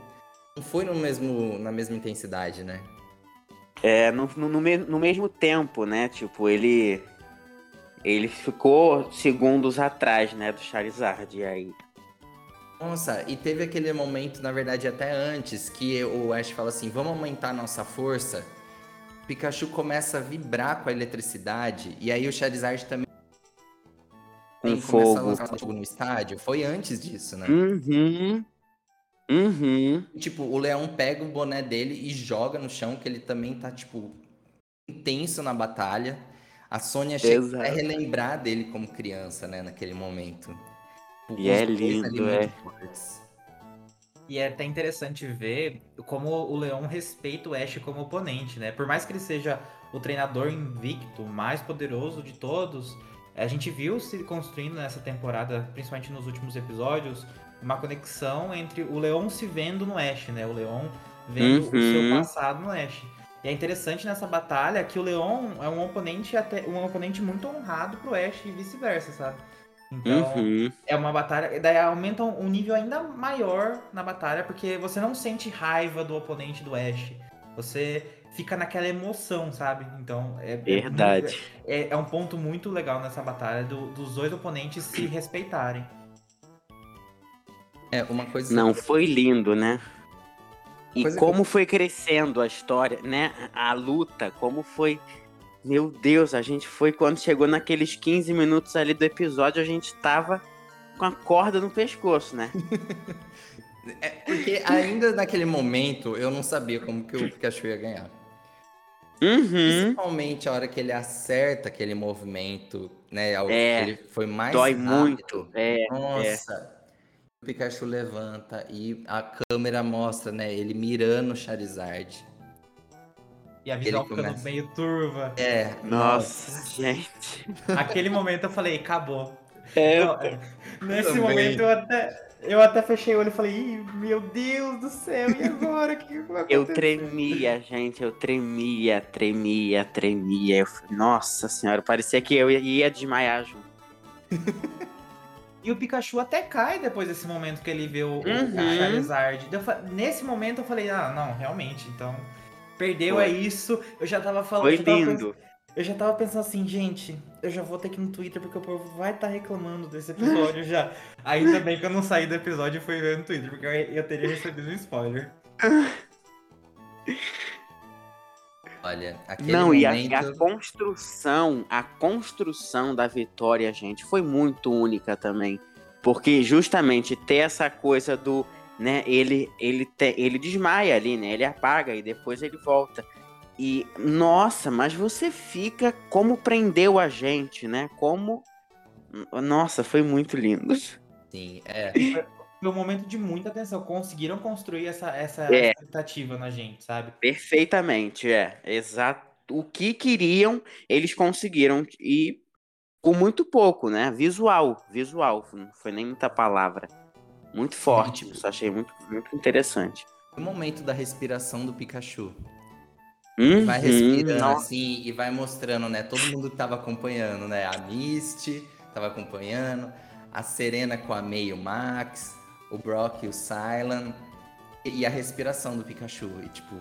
Não foi no mesmo, na mesma intensidade, né? É, no, no, no me- no mesmo tempo, né? Tipo, ele. Ele ficou segundos atrás, né, do Charizard. E aí. Nossa, e teve aquele momento, na verdade, até antes, que o Ash fala assim: vamos aumentar nossa força. Pikachu começa a vibrar com a eletricidade, e aí o Charizard também Com começa a fogo. lançar fogo no estádio. Foi antes disso, né? Uhum. Uhum. Tipo, o Leão pega o boné dele e joga no chão, que ele também tá, tipo, intenso na batalha. A Sônia chega a relembrar dele como criança, né, naquele momento. Tipo, E é lindo, é. E é até interessante ver como o Leão respeita o Ash como oponente, né? Por mais que ele seja o treinador invicto, mais poderoso de todos, A gente viu se construindo nessa temporada, principalmente nos últimos episódios, uma conexão entre o Leon se vendo no Ash, né? O Leon vendo uhum. o seu uhum. passado no Ash. E é interessante nessa batalha que o Leon é um oponente até um oponente muito honrado pro Ash e vice-versa, sabe? Então, uhum. é uma batalha. Daí aumenta um nível ainda maior na batalha, porque você não sente raiva do oponente do Ash. Você fica naquela emoção, sabe? Então, é. é Verdade. É, é um ponto muito legal nessa batalha do, dos dois oponentes se respeitarem. É, uma coisa. Não, foi lindo, né? E coisa como que... foi crescendo a história, né? A luta, como foi. Meu Deus, a gente foi quando chegou naqueles 15 minutos ali do episódio, a gente tava com a corda no pescoço, né? é porque ainda naquele momento eu não sabia como que o Pikachu ia ganhar. Uhum. Principalmente a hora que ele acerta aquele movimento, né? É, ele foi mais dói rápido. muito. É, Nossa. É. O Pikachu levanta e a câmera mostra, né? Ele mirando o Charizard. E a visão ficando começa... meio turva. É. Nossa, nossa, gente. Aquele momento eu falei, acabou. É, então, nesse também. momento eu até, eu até fechei o olho e falei, meu Deus do céu, e agora? O que vai acontecer? Eu tremia, gente, eu tremia, tremia, tremia. Eu, nossa senhora, parecia que eu ia desmaiar junto. E o Pikachu até cai depois desse momento que ele vê o, uhum. o Charizard. nesse momento eu falei, ah, não, realmente, então. Perdeu, Foi. é isso. Eu já tava falando. Foi lindo. Eu já tava pensando assim, gente, eu já vou ter que ir no Twitter porque o povo vai estar tá reclamando desse episódio já. Ainda bem que eu não saí do episódio e fui ver no Twitter, porque eu, eu teria recebido um spoiler. Olha, aquele Não, momento... e a, a, construção, a construção da vitória, gente, foi muito única também. Porque justamente ter essa coisa do, né, ele ele te, ele desmaia ali, né? Ele apaga e depois ele volta. E nossa, mas você fica como prendeu a gente, né? Como Nossa, foi muito lindo. Sim, é. Foi um momento de muita atenção. Conseguiram construir essa, essa é. expectativa na gente, sabe? Perfeitamente, é. Exato. O que queriam, eles conseguiram. E com muito pouco, né? Visual. Visual. Não foi nem muita palavra. Muito forte. Isso achei muito, muito interessante. O momento da respiração do Pikachu. Uhum, vai respirando nossa. assim e vai mostrando, né? Todo mundo que tava acompanhando, né? A Misty tava acompanhando, a Serena com a May e o Max, o Brock e o Silent e a respiração do Pikachu. E tipo,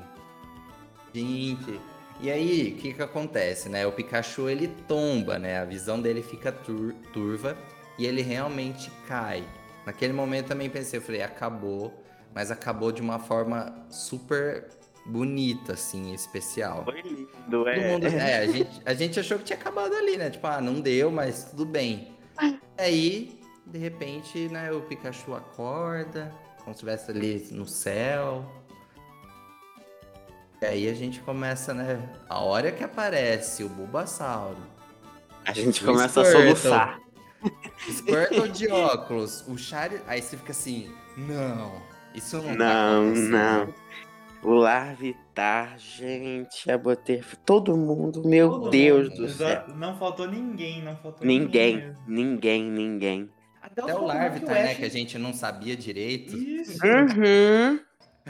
gente. E aí, o que que acontece, né? O Pikachu ele tomba, né? A visão dele fica tur turva e ele realmente cai. Naquele momento também pensei, eu falei, acabou, mas acabou de uma forma super bonita, assim, especial. Foi lindo, é. Mundo, é, a gente, a gente achou que tinha acabado ali, né? Tipo, ah, não deu, mas tudo bem. Aí de repente, né, o Pikachu acorda, como se estivesse ali no céu. E aí a gente começa, né? A hora que aparece o Bulbasauro. A gente começa Squirtle, a soluçar. Squirtle de óculos, o Char... Aí você fica assim, não, isso não Não, tá não. O Larvitar, gente, a Boter, todo mundo, meu todo Deus mundo. do céu. Não faltou ninguém, não faltou ninguém. Ninguém, ninguém, ninguém. Até, Até o Larvitar, né? Ash... Que a gente não sabia direito. Isso. Uhum.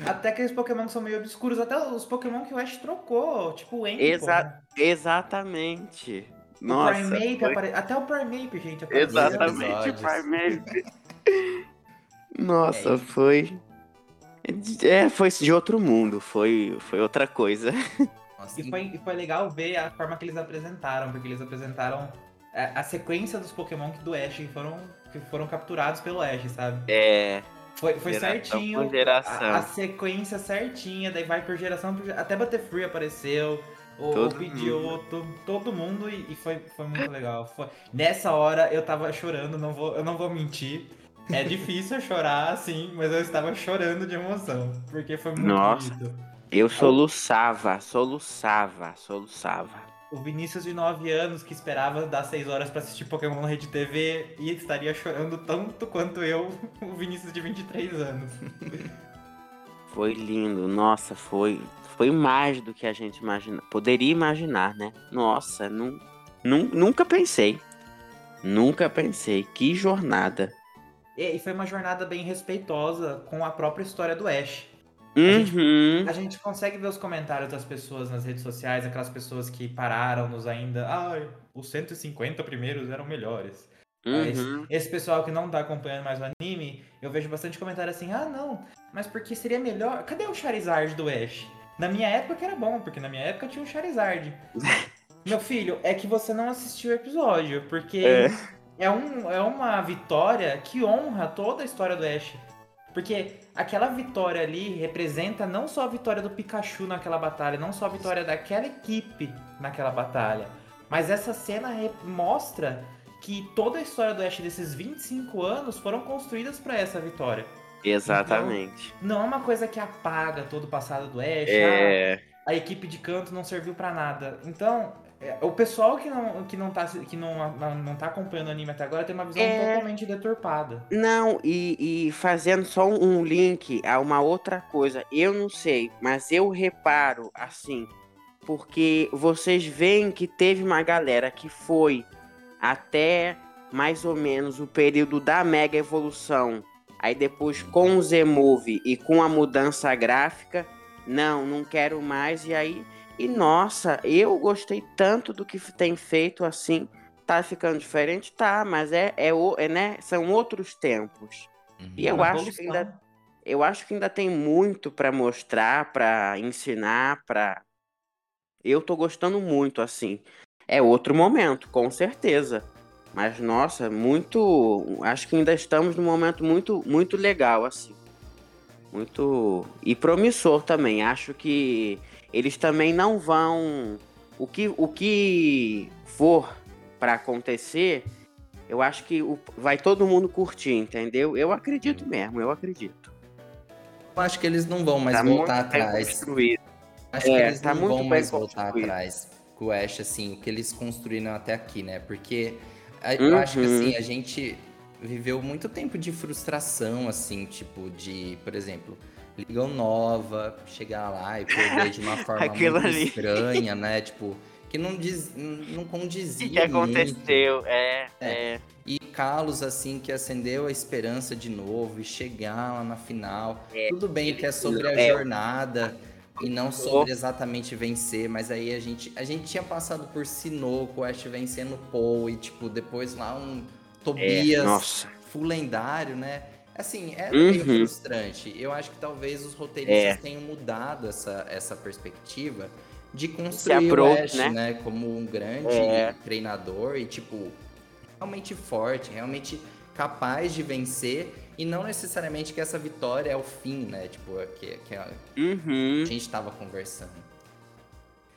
Até aqueles Pokémon que são meio obscuros. Até os Pokémon que o Ash trocou. Tipo o Exa né? Exatamente. O Nossa, Primeape foi... apare... Até o Primeape, gente. Apareceu. Exatamente, o Primeape. Nossa, é foi... É, foi de outro mundo. Foi, foi outra coisa. Nossa, e, foi, e foi legal ver a forma que eles apresentaram. Porque eles apresentaram a, a sequência dos Pokémon que do Ash foram, que foram capturados pelo Ash, sabe? É. Foi, foi geração certinho. A, a, sequência certinha, daí vai por geração. Por, até Butterfree apareceu. O, todo o mundo. todo mundo, e, e, foi, foi muito legal. Foi, nessa hora eu tava chorando, não vou, eu não vou mentir. É difícil chorar, assim, mas eu estava chorando de emoção, porque foi muito Nossa, bonito. Eu soluçava, soluçava, soluçava o Vinícius de 9 anos que esperava dar 6 horas para assistir Pokémon na Rede TV e estaria chorando tanto quanto eu, o Vinícius de 23 anos. Foi lindo, nossa, foi foi mais do que a gente imagina, poderia imaginar, né? Nossa, nu, nu, nunca pensei. Nunca pensei. Que jornada. E foi uma jornada bem respeitosa com a própria história do Ash. Uhum. A gente consegue ver os comentários das pessoas nas redes sociais, aquelas pessoas que pararam nos ainda. Ai, os 150 primeiros eram melhores. Mas Uhum. esse pessoal que não tá acompanhando mais o anime, eu vejo bastante comentário assim: ah, não, mas porque seria melhor. Cadê o Charizard do Ash? Na minha época que era bom, porque na minha época tinha o Charizard. Meu filho, é que você não assistiu o episódio, porque É. é, um, é uma vitória que honra toda a história do Ash. Porque aquela vitória ali representa não só a vitória do Pikachu naquela batalha, não só a vitória daquela equipe naquela batalha, mas essa cena mostra que toda a história do Ash desses 25 anos foram construídas para essa vitória. Exatamente. Não é uma coisa que apaga todo o passado do Ash, ah, É. a equipe de canto não serviu pra nada. Então, é, o pessoal que não, que não, tá, que não, não, não tá acompanhando o anime até agora tem uma visão É. totalmente deturpada. Não, e, e fazendo só um link a uma outra coisa, eu não sei, mas eu reparo assim, porque vocês veem que teve uma galera que foi até mais ou menos o período da mega evolução, aí depois com o Z-Move e com a mudança gráfica, não, não quero mais, e aí, e nossa, eu gostei tanto do que tem feito assim. Tá ficando diferente? Tá, mas é, é, é né? São outros tempos. Uhum. E eu Uma acho que ainda eu acho que ainda tem muito pra mostrar, pra ensinar, pra Eu tô gostando muito assim. É outro momento, com certeza. Mas nossa, muito, acho que ainda estamos num momento muito muito legal assim. Muito e promissor também. Acho que eles também não vão o que o que for pra acontecer, eu acho que o- vai todo mundo curtir, entendeu? Eu acredito mesmo, eu acredito. Eu acho que eles não vão mais Tá voltar atrás. construído. Acho que É, eles tá não vão mais voltar atrás com o Ash, assim, o que eles construíram até aqui, né? Porque eu acho que, Uhum. assim, a gente viveu muito tempo de frustração, assim, tipo, de, por exemplo, Ligão Nova, chegar lá e perder de uma forma muito ali. estranha, né? Tipo, que não, diz, não O condizia que, que aconteceu? É, É. é. E Carlos, assim, que acendeu a esperança de novo e chegar lá na final. É, Tudo bem que é sobre a é. jornada e não sobre exatamente vencer, mas aí a gente, a gente tinha passado por Sinoco, o Ash vencendo Paul e, tipo, depois lá um é. Tobias Nossa. full lendário, né? Assim, é Uhum. meio frustrante. Eu acho que talvez os roteiristas É. tenham mudado essa, essa perspectiva de construir approach, o Ash, né? né? Como um grande É. treinador e, tipo, realmente forte, realmente capaz de vencer e não necessariamente que essa vitória é o fim, né? Tipo, que, que a Uhum. gente estava conversando.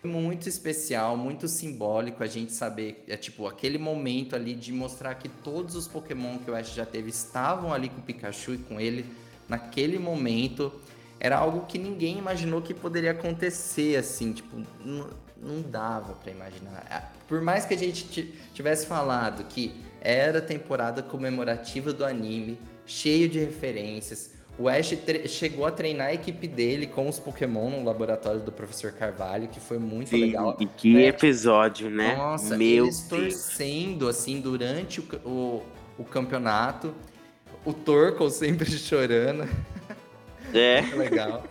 Muito especial, muito simbólico a gente saber, é tipo, aquele momento ali de mostrar que todos os Pokémon que o Ash já teve estavam ali com o Pikachu e com ele naquele momento. Era algo que ninguém imaginou que poderia acontecer, assim, tipo, não, não dava pra imaginar. Por mais que a gente ti- tivesse falado que era temporada comemorativa do anime, cheio de referências, o Ash chegou a treinar a equipe dele com os Pokémon no laboratório do Professor Carvalho, que foi muito E, legal. e que É. episódio, né? Nossa, Meu eles Deus. torcendo, assim, durante o, o, o campeonato. O Torkoal sempre chorando. É. Muito legal.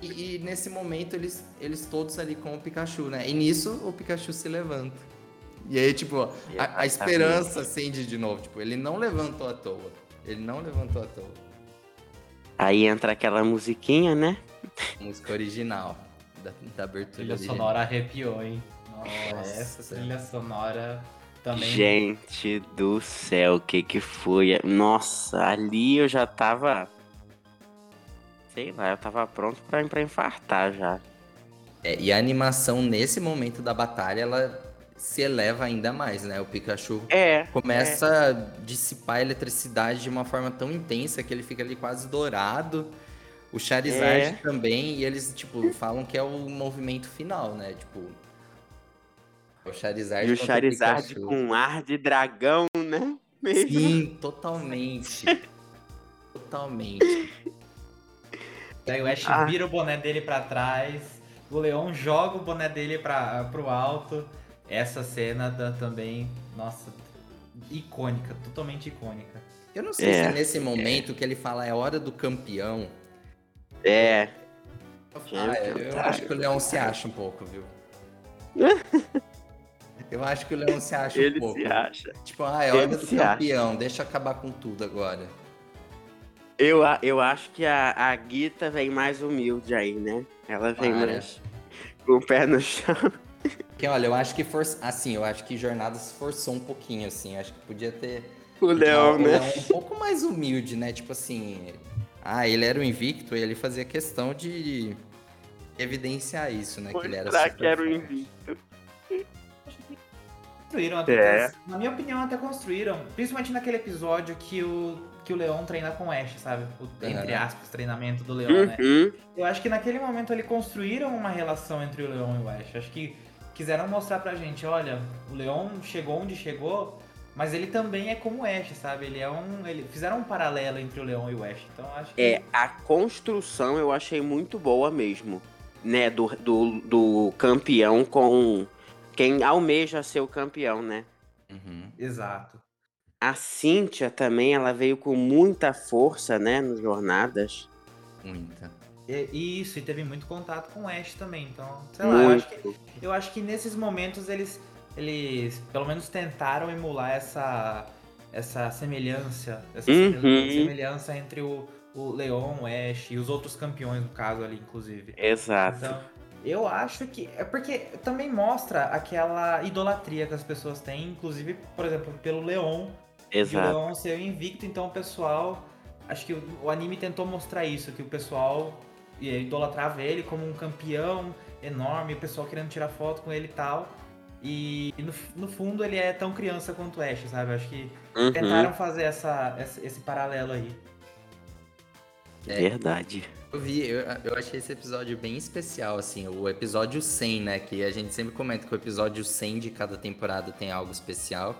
E, e nesse momento, eles, eles todos ali com o Pikachu, né? E nisso, o Pikachu se levanta. E aí, tipo, a, a esperança acende de novo. Tipo, ele não levantou à toa. Ele não levantou à toa. Aí entra aquela musiquinha, né? Música original da, da abertura Trilha original. sonora arrepiou, hein? Nossa, Nossa essa trilha sonora também. Gente do céu, o que que foi? Nossa, ali eu já tava. Sei lá, eu tava pronto pra, pra infartar já. É, e a animação nesse momento da batalha, ela se eleva ainda mais, né? O Pikachu É. começa a dissipar a eletricidade de uma forma tão intensa que ele fica ali quase dourado. O Charizard É. também, e eles, tipo, falam que é o movimento final, né? Tipo. O Charizard. E o Charizard Pikachu. com ar de dragão, né? Mesmo. Sim, totalmente. totalmente. Daí o Ash Ah. vira o boné dele pra trás, o Leon joga o boné dele pra, pro alto. Essa cena da, também, nossa, icônica, totalmente icônica. Eu não sei é, se é nesse momento é. que ele fala é hora do campeão. É. Ah, eu, acho que o Leão se acha um pouco, viu? Eu acho que o Leão se acha ele um pouco. Ele se acha. Tipo, ah, é hora ele do campeão, acha. deixa acabar com tudo agora. Eu, eu acho que a, a Guita vem mais humilde aí, né? Ela vem mais com o pé no chão. Porque, olha, eu acho que for... assim, eu acho que Jornadas forçou um pouquinho, assim. Acho que podia ter. O Leão, né? um pouco mais humilde, né? Tipo assim. Ah, ele era o invicto e ele fazia questão de evidenciar isso, né? que ele era super que era o invicto. Construíram até, é. Na minha opinião, até construíram. Principalmente naquele episódio que o, que o Leão treina com o Ash, sabe? O, entre aspas, treinamento do Leão, né? uhum. né? Eu acho que naquele momento ali construíram uma relação entre o Leão e o Ash. Acho que quiseram mostrar pra gente, olha, o Leão chegou onde chegou, mas ele também é como o Ash, sabe? Ele é um. Ele, fizeram um paralelo entre o Leão e o Ash. Então acho que... É, a construção eu achei muito boa mesmo. Né? Do, do, do campeão com quem almeja ser o campeão, né? Uhum. Exato. A Cíntia também, ela veio com muita força, né, nos jornadas. Muita. E, isso, e teve muito contato com o Ash também. Então, sei lá, eu acho, que, eu acho que nesses momentos eles, eles pelo menos tentaram emular essa, essa semelhança, essa uhum. semelhança entre o, o Leon, o Ash e os outros campeões, no caso ali, inclusive. Exato. Então, eu acho que. É porque também mostra aquela idolatria que as pessoas têm, inclusive, por exemplo, pelo Leon. Exato. o Leon ser invicto, então o pessoal. Acho que o, o anime tentou mostrar isso, que o pessoal idolatrava ele como um campeão enorme, o pessoal querendo tirar foto com ele e tal. E, e no, no, fundo ele é tão criança quanto o Ash, sabe? Acho que uhum. tentaram fazer essa, essa, esse paralelo aí. É, Verdade. Eu vi, eu, eu achei esse episódio bem especial, assim, o episódio 100, né? Que a gente sempre comenta que o episódio 100 de cada temporada tem algo especial.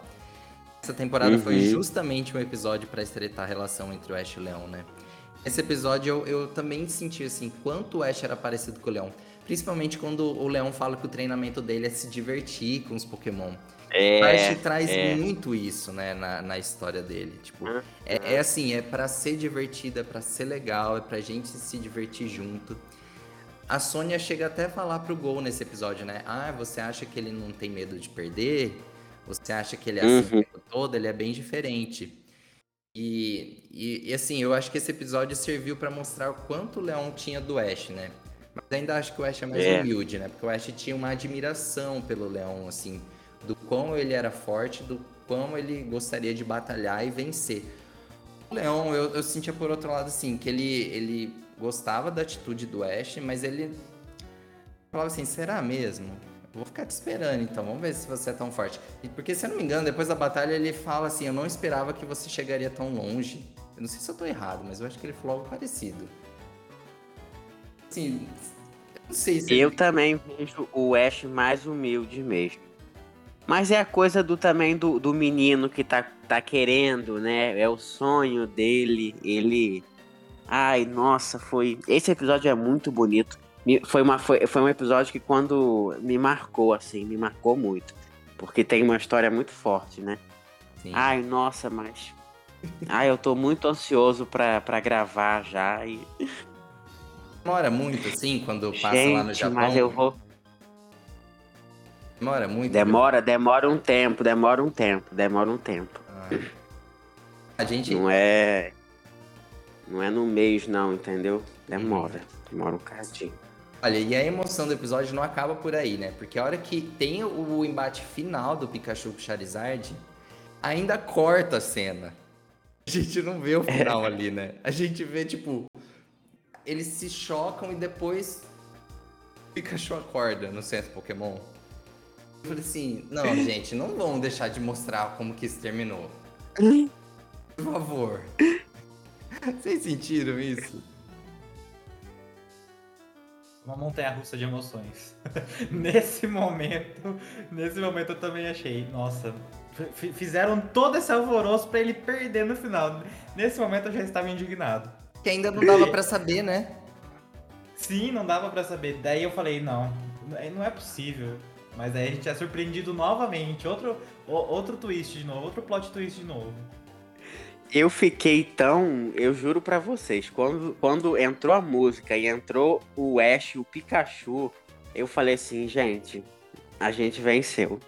Essa temporada uhum. foi justamente um episódio para estreitar a relação entre o Ash e o Leão, né? Esse episódio eu, eu também senti assim, quanto o Ash era parecido com o Leão. Principalmente quando o Leão fala que o treinamento dele é se divertir com os Pokémon. É, o Ash traz é. muito isso, né, na, na história dele. Tipo, uhum. é, é, assim, é para ser divertido, é pra ser legal, é pra gente se divertir junto. A Sônia chega até a falar pro Gol nesse episódio, né? Ah, você acha que ele não tem medo de perder? Você acha que ele é assim uhum. o tempo todo? Ele é bem diferente. E, e, e, assim, eu acho que esse episódio serviu para mostrar o quanto o Leão tinha do Ash, né? Mas ainda acho que o Ash é mais é. humilde, né? Porque o Ash tinha uma admiração pelo Leão, assim, do quão ele era forte, do quão ele gostaria de batalhar e vencer. O Leão, eu, eu sentia por outro lado, assim, que ele, ele gostava da atitude do Ash, mas ele falava assim: será mesmo? Vou ficar te esperando então, vamos ver se você é tão forte. Porque, se eu não me engano, depois da batalha ele fala assim: Eu não esperava que você chegaria tão longe. Eu não sei se eu tô errado, mas eu acho que ele falou algo parecido. Assim, eu não sei se. Eu ele... também vejo o Ash mais humilde mesmo. Mas é a coisa do também do, do menino que tá, tá querendo, né? É o sonho dele. Ele. Ai, nossa, foi. Esse episódio é muito bonito foi, uma, foi, foi um episódio que quando me marcou, assim, me marcou muito. Porque tem uma história muito forte, né? Sim. Ai, nossa, mas. Ai, eu tô muito ansioso pra, pra gravar já e. Demora muito, assim, quando passa Gente, lá no Japão. Mas eu vou. Demora muito. Demora, viu? demora um tempo, demora um tempo, demora um tempo. Ah. A gente. Não é. Não é no mês, não, entendeu? Demora. Demora um cadinho. Olha, e a emoção do episódio não acaba por aí, né? Porque a hora que tem o embate final do Pikachu com Charizard, ainda corta a cena. A gente não vê o final é. ali, né? A gente vê, tipo, eles se chocam e depois o Pikachu acorda no centro Pokémon. Eu falei assim, não, gente, não vão deixar de mostrar como que isso terminou. Por favor. Vocês sentiram isso? Uma montanha russa de emoções. nesse momento, nesse momento eu também achei, nossa, fizeram todo esse alvoroço para ele perder no final. Nesse momento eu já estava indignado. Que ainda não dava para saber, né? Sim, não dava para saber. Daí eu falei, não, não é possível. Mas aí a gente é surpreendido novamente. Outro, outro twist de novo, outro plot twist de novo. Eu fiquei tão. Eu juro para vocês, quando, quando entrou a música e entrou o Ash, o Pikachu, eu falei assim, gente, a gente venceu.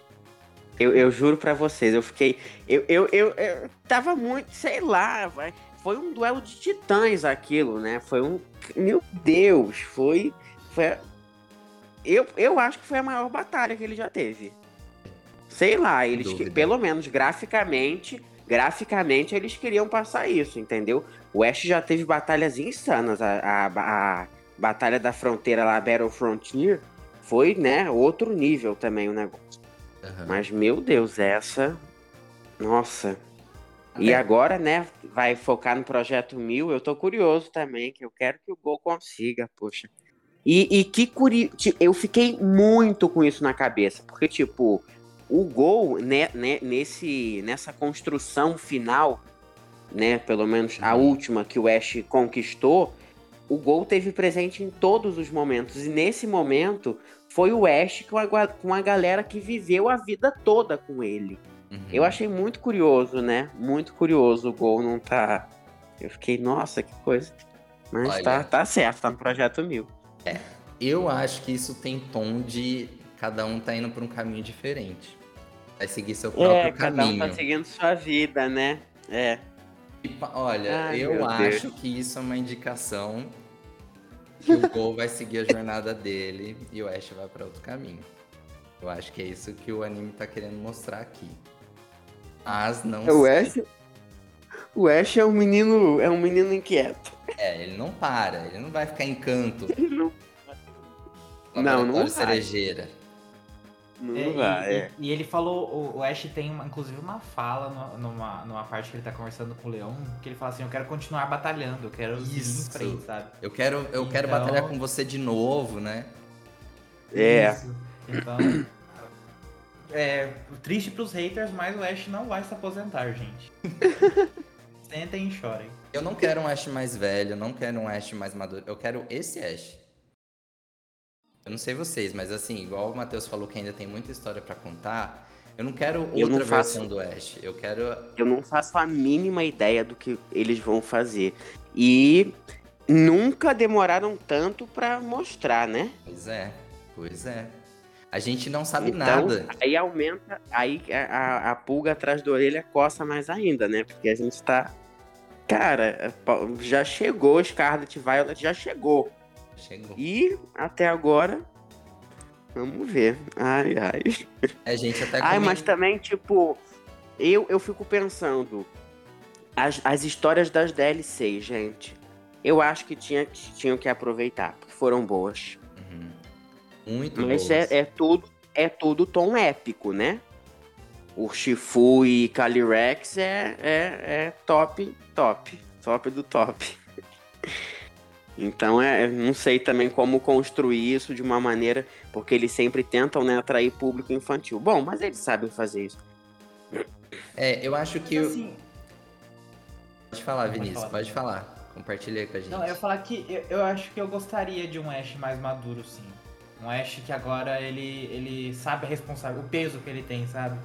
Eu, eu juro para vocês, eu fiquei. Eu, eu, eu, eu tava muito, sei lá, vai. Foi um duelo de titãs aquilo, né? Foi um. Meu Deus, foi. foi eu, eu acho que foi a maior batalha que ele já teve. Sei lá, eles pelo menos graficamente, graficamente eles queriam passar isso, entendeu? O Ash já teve batalhas insanas. A, a, a Batalha da Fronteira lá, Battle Frontier, foi, né, outro nível também o negócio. Uhum. Mas, meu Deus, essa. Nossa. E é. agora, né, vai focar no projeto Mil. Eu tô curioso também, que eu quero que o Gol consiga, poxa. E, e que curioso. Eu fiquei muito com isso na cabeça, porque, tipo, o Gol, né, né, nesse, nessa construção final, né, pelo menos a uhum. última que o Ash conquistou, o Gol teve presente em todos os momentos. E nesse momento, foi o Ash com a, com a galera que viveu a vida toda com ele. Uhum. Eu achei muito curioso, né? Muito curioso o Gol não tá. Eu fiquei, nossa, que coisa. Mas Olha, tá, tá certo, tá no projeto mil. É. Eu acho que isso tem tom de cada um tá indo por um caminho diferente. Vai seguir seu próprio é, cada caminho. Cada um tá seguindo sua vida, né? É. Olha, Ai, eu acho Deus. que isso é uma indicação que o Gol vai seguir a jornada dele e o Ash vai para outro caminho. Eu acho que é isso que o anime tá querendo mostrar aqui. Mas não é, o Ash, o Ash é um menino, é um menino inquieto. É, ele não para, ele não vai ficar em canto. Ele não. Não, não cerejeira. Vai. Não é, vai, e, é. e, ele falou, o, Ash tem uma, inclusive uma fala no, numa, numa parte que ele tá conversando com o Leão, que ele fala assim, eu quero continuar batalhando, eu quero Isso. seguir em frente, sabe? Eu quero, eu então... quero batalhar com você de novo, né? É. Isso. Então, é triste pros haters, mas o Ash não vai se aposentar, gente. Sentem e chorem. Eu não quero um Ash mais velho, não quero um Ash mais maduro, eu quero esse Ash. Eu não sei vocês, mas assim, igual o Matheus falou que ainda tem muita história para contar, eu não quero outra não faço, versão do Ash. Eu quero. Eu não faço a mínima ideia do que eles vão fazer. E nunca demoraram tanto para mostrar, né? Pois é, pois é. A gente não sabe então, nada. Aí aumenta, aí a, a, pulga atrás da orelha coça mais ainda, né? Porque a gente tá. Cara, já chegou Scarlet Violet, já chegou. Chegou. E até agora, vamos ver. Ai, ai. É, gente, até Ai, mas também, tipo, eu, eu fico pensando. As, as histórias das DLCs, gente. Eu acho que tinha, tinham que aproveitar, porque foram boas. Uhum. Muito Mas boas. É, é, tudo, é tudo tom épico, né? O Shifu e Calyrex é, é, é top, top. Top do top. Então, é, não sei também como construir isso de uma maneira, porque eles sempre tentam né, atrair público infantil. Bom, mas eles sabem fazer isso. É, eu acho que. Assim, Pode falar, Vinícius, pode falar. Pode falar. Compartilha aí com a gente. Não, eu ia falar que eu, eu acho que eu gostaria de um Ash mais maduro, sim. Um Ash que agora ele, ele sabe a responsável, o peso que ele tem, sabe?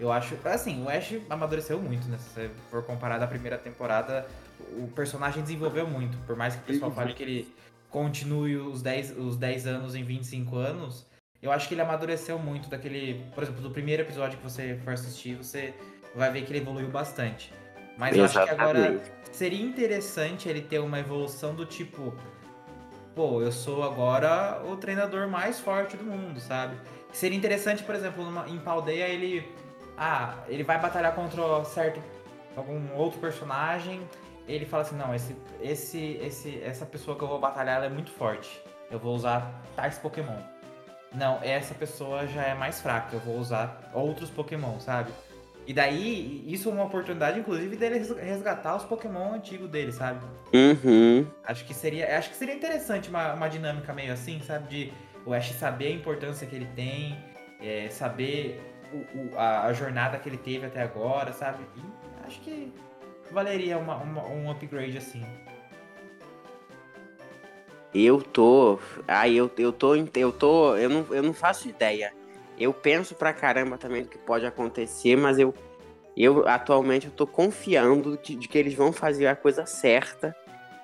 Eu acho. Assim, o Ash amadureceu muito, né? Se você for comparar da primeira temporada o personagem desenvolveu muito. Por mais que o pessoal fale que ele continue os 10, os 10 anos em 25 anos, eu acho que ele amadureceu muito daquele. Por exemplo, do primeiro episódio que você for assistir, você vai ver que ele evoluiu bastante. Mas eu acho que agora seria interessante ele ter uma evolução do tipo. Pô, eu sou agora o treinador mais forte do mundo, sabe? Seria interessante, por exemplo, numa, em Paldeia ele. Ah, ele vai batalhar contra certo. algum outro personagem ele fala assim, não, esse, esse, esse, essa pessoa que eu vou batalhar ela é muito forte. Eu vou usar tais Pokémon. Não, essa pessoa já é mais fraca, eu vou usar outros Pokémon, sabe? E daí, isso é uma oportunidade, inclusive, dele resgatar os Pokémon antigos dele, sabe? Uhum. Acho que seria, acho que seria interessante uma, uma dinâmica meio assim, sabe? De o Ash saber a importância que ele tem, é, saber o, o, a, a, jornada que ele teve até agora, sabe? E acho que valeria uma, uma, um upgrade assim? Eu tô. Ai, eu, eu tô. Eu tô. Eu não, eu não faço ideia. Eu penso pra caramba também do que pode acontecer, mas eu, eu atualmente eu tô confiando de, de que eles vão fazer a coisa certa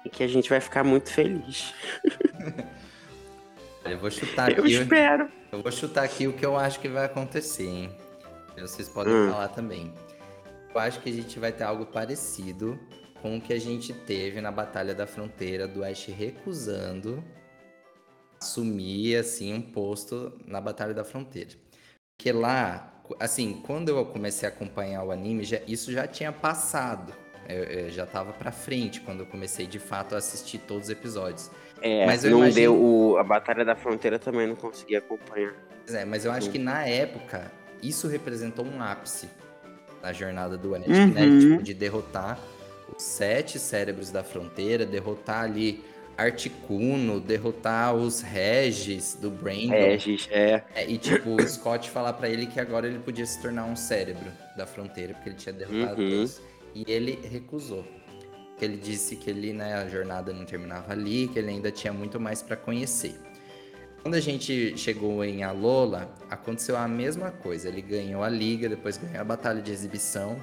e que a gente vai ficar muito feliz. Eu vou chutar Eu aqui. espero. Eu vou chutar aqui o que eu acho que vai acontecer, hein? Vocês podem Hum. falar também. Eu acho que a gente vai ter algo parecido com o que a gente teve na Batalha da Fronteira, do Ash recusando assumir, assim, um posto na Batalha da Fronteira. Porque lá, assim, quando eu comecei a acompanhar o anime, já- isso já tinha passado. Eu, eu já tava pra frente quando eu comecei, de fato, a assistir todos os episódios. É, Mas eu não imagino- deu o, a Batalha da Fronteira também não consegui acompanhar. É, mas eu acho que na época isso representou um ápice na jornada do Ash, Uhum. né? Tipo, de derrotar os sete cérebros da fronteira, derrotar ali Articuno, derrotar os Regis do Brandon. Regis, é. É, e tipo, o Scott falar pra ele que agora ele podia se tornar um cérebro da fronteira, porque ele tinha derrotado Uhum. todos. E ele recusou. Porque ele disse que ele, né, a jornada não terminava ali, que ele ainda tinha muito mais pra conhecer. Quando a gente chegou em Alola, aconteceu a mesma coisa. Ele ganhou a liga, depois ganhou a batalha de exibição.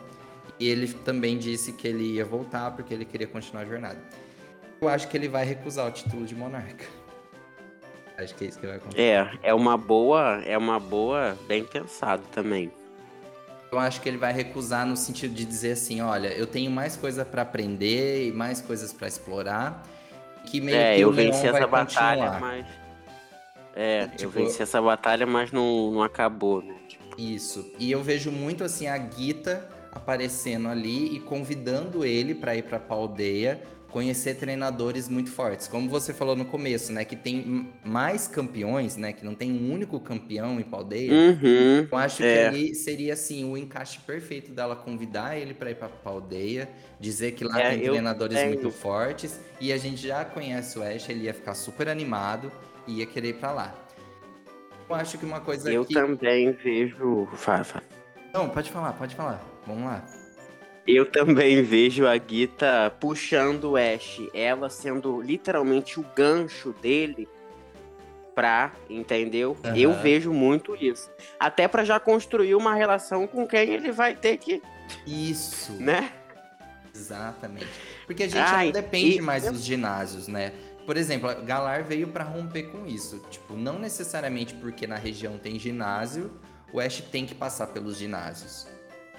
E ele também disse que ele ia voltar porque ele queria continuar a jornada. Eu acho que ele vai recusar o título de monarca. Acho que é isso que vai acontecer. É, é uma boa, é uma boa, bem pensado também. Eu acho que ele vai recusar no sentido de dizer assim, olha, eu tenho mais coisa pra aprender e mais coisas pra explorar, que meio é, que eu venci vai essa batalha, continuar. mas é, eu Tipo, venci essa batalha, mas não, não acabou, né? Tipo, Isso. E eu vejo muito assim a Gita aparecendo ali e convidando ele pra ir pra Paldeia conhecer treinadores muito fortes. Como você falou no começo, né, que tem mais campeões, né, que não tem um único campeão em Paldeia. Uhum. Eu acho É. que ali seria assim o encaixe perfeito dela convidar ele para ir para aldeia, dizer que lá É, tem eu treinadores tenho. muito fortes e a gente já conhece o Ash, ele ia ficar super animado ia querer ir para lá. Eu acho que uma coisa Eu que também vejo. Fafa. não pode falar, pode falar. Vamos lá. Eu também vejo a Gita puxando o Ash, ela sendo literalmente o gancho dele pra, entendeu? Aham. Eu vejo muito isso. Até pra já construir uma relação com quem ele vai ter que, Isso. né? Exatamente. Porque a gente Ai, não depende e- mais dos ginásios, né? Por exemplo, Galar veio pra romper com isso. Tipo, não necessariamente porque na região tem ginásio, o Ash tem que passar pelos ginásios.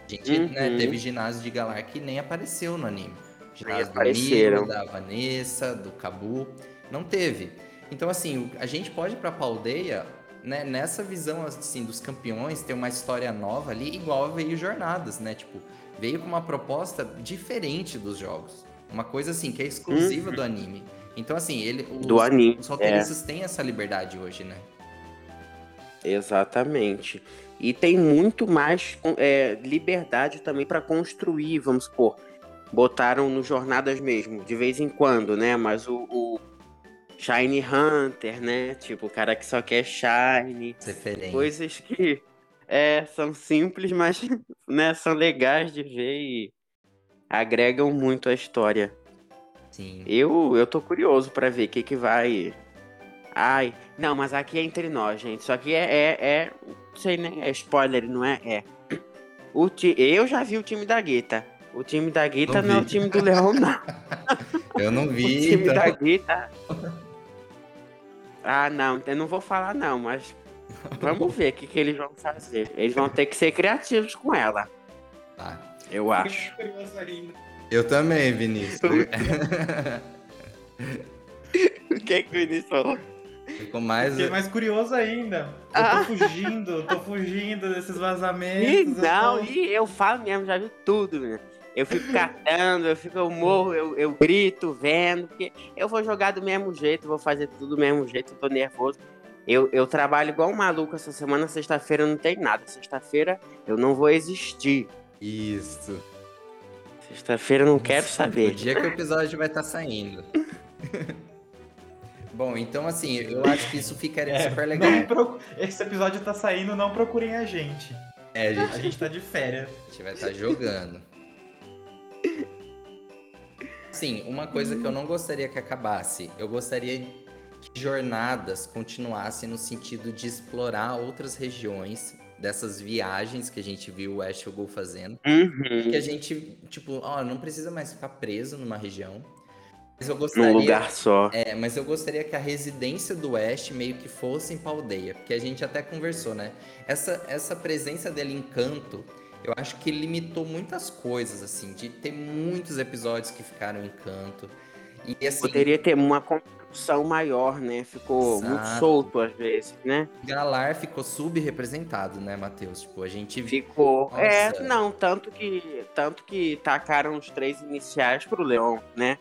A gente né, Uhum. teve ginásio de Galar que nem apareceu no anime. Ginásio do da Vanessa, do Cabu. Não teve. Então, assim, a gente pode ir pra Paldeia, né, nessa visão, assim, dos campeões, ter uma história nova ali, igual veio Jornadas, né? Tipo, veio com uma proposta diferente dos jogos. Uma coisa, assim, que é exclusiva do anime. Então, assim, ele... Os. Do anime. Os É, roteiristas têm essa liberdade hoje, né? exatamente. E tem muito mais é, liberdade também pra construir, vamos supor. Botaram no Jornadas mesmo, de vez em quando, né? Mas o, o Shine Hunter, né? Tipo, o cara que só quer Shine. Referência. Coisas que é, são simples, mas né, são legais de ver e agregam muito a história. Sim. Eu, eu tô curioso pra ver o que, que vai. Ai, não, mas aqui é entre nós, gente. Isso aqui é. é, é não sei nem. É spoiler, não é? É. O ti... Eu já vi o time da Guita. O time da Guita Não não, é o time do Leão, não. Eu não O vi, time então... da Guita. Ah, não, eu não vou falar, não, mas. Vamos ver o que, que eles vão fazer. Eles vão ter que ser criativos com ela, Tá. eu acho. Ainda. Eu também, Vinícius. O que, que o Vinícius falou? Ficou mais... Fiquei mais curioso ainda. Eu Ah. tô fugindo, tô fugindo desses Ih, vazamentos. eu não, tô- e eu falo mesmo, já vi tudo, né? Eu fico catando, eu fico, eu morro, eu, eu grito, vendo, porque eu vou jogar do mesmo jeito, vou fazer tudo do mesmo jeito, eu tô nervoso. Eu, eu trabalho igual um maluco essa semana, sexta-feira não tem nada. Sexta-feira eu não vou existir. Isso. Sexta-feira eu não quero O saber. dia que o episódio vai estar saindo. Bom, então assim, eu acho que isso ficaria É, super legal. não procu- Esse episódio tá saindo, não procurem a gente. É, a gente, A gente tá de férias. a gente vai estar jogando. Sim, uma coisa que eu não gostaria que acabasse, eu gostaria que jornadas continuassem no sentido de explorar outras regiões dessas viagens que a gente viu o Ash e o Gol fazendo. Uhum. Que a gente, tipo, ó, não precisa mais ficar preso numa região. Mas eu gostaria, Num lugar só. é, mas eu gostaria que a residência do Ash meio que fosse em Paldeia, porque a gente até conversou, né? Essa, essa presença dele em Canto, eu acho que limitou muitas coisas, assim, de ter muitos episódios que ficaram em Canto. E assim, Poderia ter uma construção maior, né? Ficou muito Exato. solto às vezes, né? Galar ficou subrepresentado, né, Matheus? Tipo, a gente. Ficou. Nossa. É, não, tanto que tanto que tacaram os três iniciais pro Leão, né?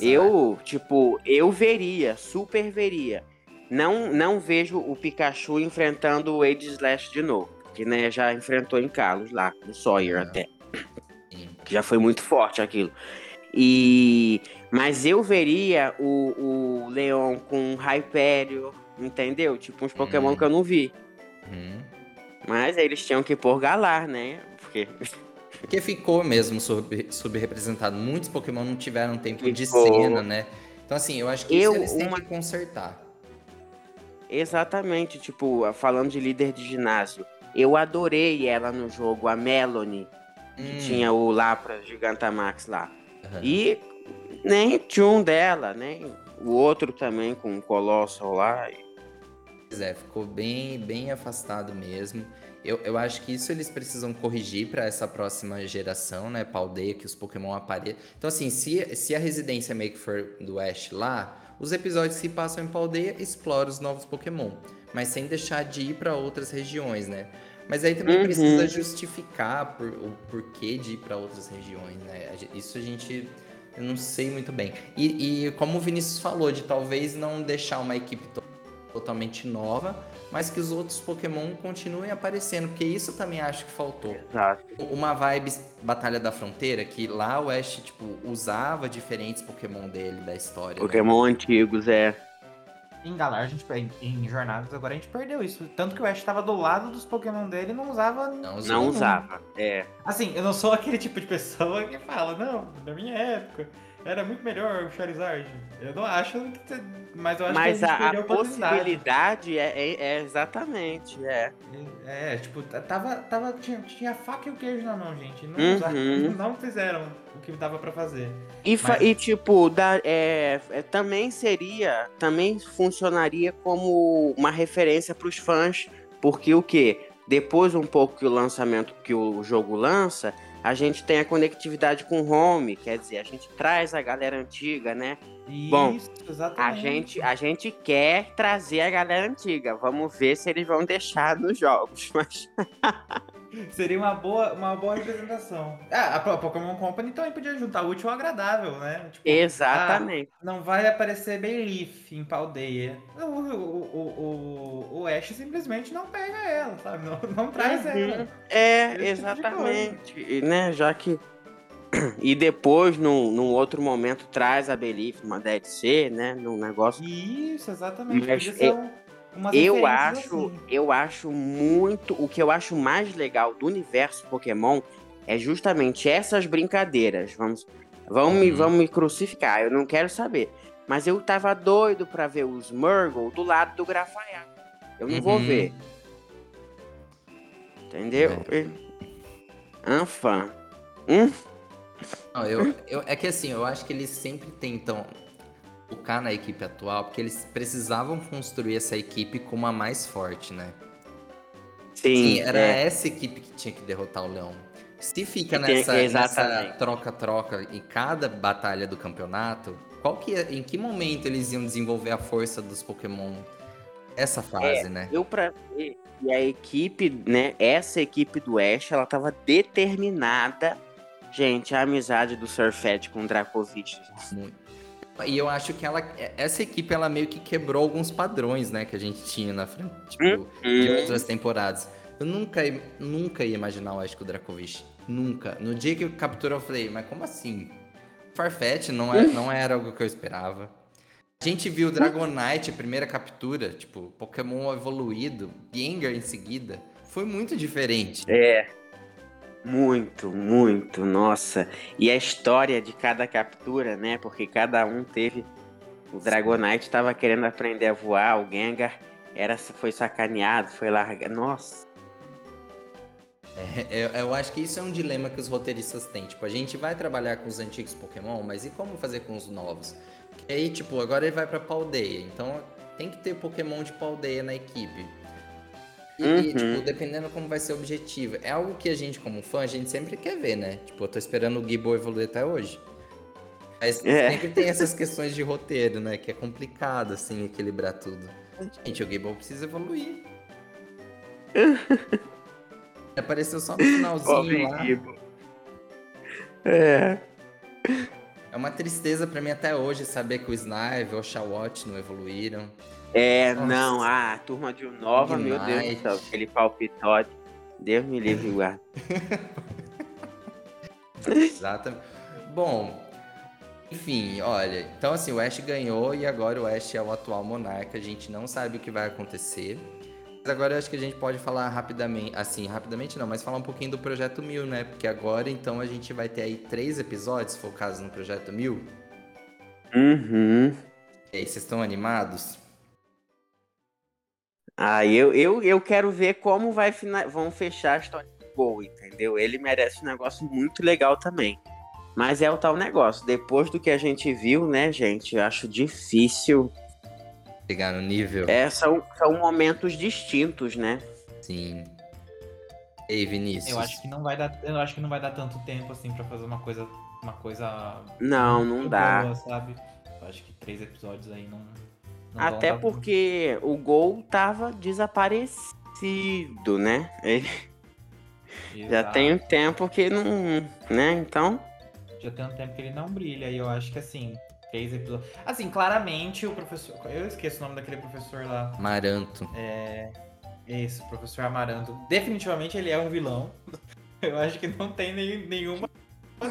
Eu, tipo, eu veria, super veria. Não, não vejo o Pikachu enfrentando o Age Slash de novo. Que né, já enfrentou em Carlos lá, no Sawyer É. até. Sim. Já foi muito forte aquilo. E. Mas eu veria o, o Leon com Hyperior, entendeu? Tipo uns Pokémon Hum. que eu não vi. Uhum. Mas eles tinham que pôr Galar, né? Porque Porque ficou mesmo sub- subrepresentado. Muitos Pokémon não tiveram tempo de Ficou. cena, né? Então, assim, eu acho que Eu, isso eles têm uma- que consertar. Exatamente, tipo, falando de líder de ginásio, eu adorei ela no jogo, a Melanie, que Hum, tinha o Lapras Gigantamax lá. aham. E nem tinha um dela, nem o outro também com o Colossal lá. Pois é, ficou bem, bem afastado mesmo. Eu, eu acho que isso eles precisam corrigir para essa próxima geração, né? Pra aldeia que os Pokémon apareçam. Então, assim, se, se a residência Make for do Ash lá, os episódios que passam em Paldeia exploram os novos Pokémon. Mas sem deixar de ir para outras regiões, né? Mas aí também Uhum. precisa justificar por, o porquê de ir para outras regiões, né? Isso a gente. Eu não sei muito bem. E, e como o Vinícius falou, de talvez não deixar uma equipe to- totalmente nova, mas que os outros Pokémon continuem aparecendo, porque isso também acho que faltou. Exato. Uma vibe Batalha da Fronteira, que lá o Ash, tipo, usava diferentes Pokémon dele da história. né? Pokémon antigos, é. Em Galar, a gente, em, em Jornadas, agora a gente perdeu isso. Tanto que o Ash tava do lado dos Pokémon dele e não usava. Não, Não usava. É. Assim, eu não sou aquele tipo de pessoa que fala, não, na minha época era muito melhor o Charizard. Eu não acho que. Mas eu acho Mas que a a, a possibilidade é, é- é exatamente, é. É, tipo, t- tava, tava, tinha, tinha a faca e o queijo na mão, gente. Não, Uhum. usaram- não fizeram o que dava pra fazer. E, Mas- e, tipo, da, é, é, também seria, também funcionaria como uma referência para os fãs, porque o que? Depois um pouco que o lançamento que o jogo lança, a gente tem a conectividade com o home, quer dizer, a gente traz a galera antiga, né? Bom, Isso, A exatamente. gente, a gente quer trazer a galera antiga. Vamos ver se eles vão deixar nos jogos. Mas Seria uma boa, uma boa representação. Ah, a Po- Pokémon Company também podia juntar útil ao agradável, né? Tipo, exatamente. Não vai aparecer Bayleaf em Paldeia. O, o, o, o, o Ash simplesmente não pega ela, sabe? Não, não traz Uhum. ela. É, Esse tipo exatamente. E, né, já que. E depois, num, num outro momento, traz a Belief numa DLC, né? Num negócio. Isso, exatamente. Mas Eu acho, assim. eu acho muito. O que eu acho mais legal do universo Pokémon é justamente essas brincadeiras. Vamos, vão, me, Uhum. vão me crucificar, eu não quero saber. Mas eu tava doido pra ver os Murgle do lado do Grafaiá. Eu não vou Uhum. ver. Entendeu? E- Anfã. Hum? Não, eu, eu- é que assim, eu acho que eles sempre tentam focar na equipe atual, porque eles precisavam construir essa equipe com uma mais forte, né? Sim, Sim, era é. essa equipe que tinha que derrotar o Leão. Se fica nessa nessa troca-troca em cada batalha do campeonato, qual que é- em que momento eles iam desenvolver a força dos Pokémon? Essa fase, né? Eu pra ver, e a equipe, né? Essa equipe do Ash, ela tava determinada. Gente, a amizade do Surfet com o Dracovic. Muito. E eu acho que ela, essa equipe ela meio que quebrou alguns padrões, né, que a gente tinha na frente, tipo, de Hum, outras temporadas. Eu nunca, nunca ia imaginar o Ash com o Dracovic. Nunca. No dia que eu capturou, eu falei, mas como assim? Farfetch não, é, não era algo que eu esperava. A gente viu Dragonite, a primeira captura, tipo, Pokémon evoluído, Gengar em seguida. Foi muito diferente. É. Muito, muito, nossa. E a história de cada captura, né? Porque cada um teve O Dragonite tava querendo aprender a voar, o Gengar era, foi sacaneado, foi largado. Nossa. É, eu, acho que isso é um dilema que os roteiristas têm. Tipo, a gente vai trabalhar com os antigos Pokémon, mas e como fazer com os novos? Porque aí, tipo, agora ele vai pra Paldeia. Então tem que ter Pokémon de Paldeia na equipe. E, uhum. tipo, dependendo como vai ser o objetivo. É algo que a gente, como fã, a gente sempre quer ver, né? Tipo, eu tô esperando o Gibo evoluir até hoje. Mas é. sempre tem essas questões de roteiro, né? Que é complicado, assim, equilibrar tudo. Gente, o Gibo precisa evoluir. Apareceu só no finalzinho lá. É. É uma tristeza para mim até hoje saber que o Snipe ou o Shawot não evoluíram. É, Nossa. não, ah, a turma de Nova, meu Deus do céu, aquele palpitote. Deus me livre, guarda. Exatamente. Bom, enfim, olha, então assim, o Ash ganhou e agora o Ash é o atual monarca. A gente não sabe o que vai acontecer. Mas agora eu acho que a gente pode falar rapidamente, assim, rapidamente não, mas falar um pouquinho do Projeto Mil, né? Porque agora então a gente vai ter aí três episódios focados no Projeto Mil. Uhum. E aí, vocês estão animados? Ah, eu, eu, eu quero ver como vai vão fechar a história do Gol, entendeu? Ele merece um negócio muito legal também. Mas é o tal negócio. Depois do que a gente viu, né, gente? Eu acho difícil chegar no nível. É, são, são momentos distintos, né? Sim. Ei, Vinícius. Eu acho que não vai dar, eu acho que não vai dar tanto tempo assim para fazer uma coisa, uma coisa Não, não dá. Boa, sabe? Eu acho que três episódios aí não, não Até porque o Gol tava desaparecido, né? Ele... Já tem um tempo que não, né? Então, já tem um tempo que ele não brilha e eu acho que assim, Três episódios. Assim, claramente o professor. Eu esqueço o nome daquele professor lá. Maranto. É. Isso, professor Amaranto. Definitivamente ele é um vilão. Eu acho que não tem nem, nenhuma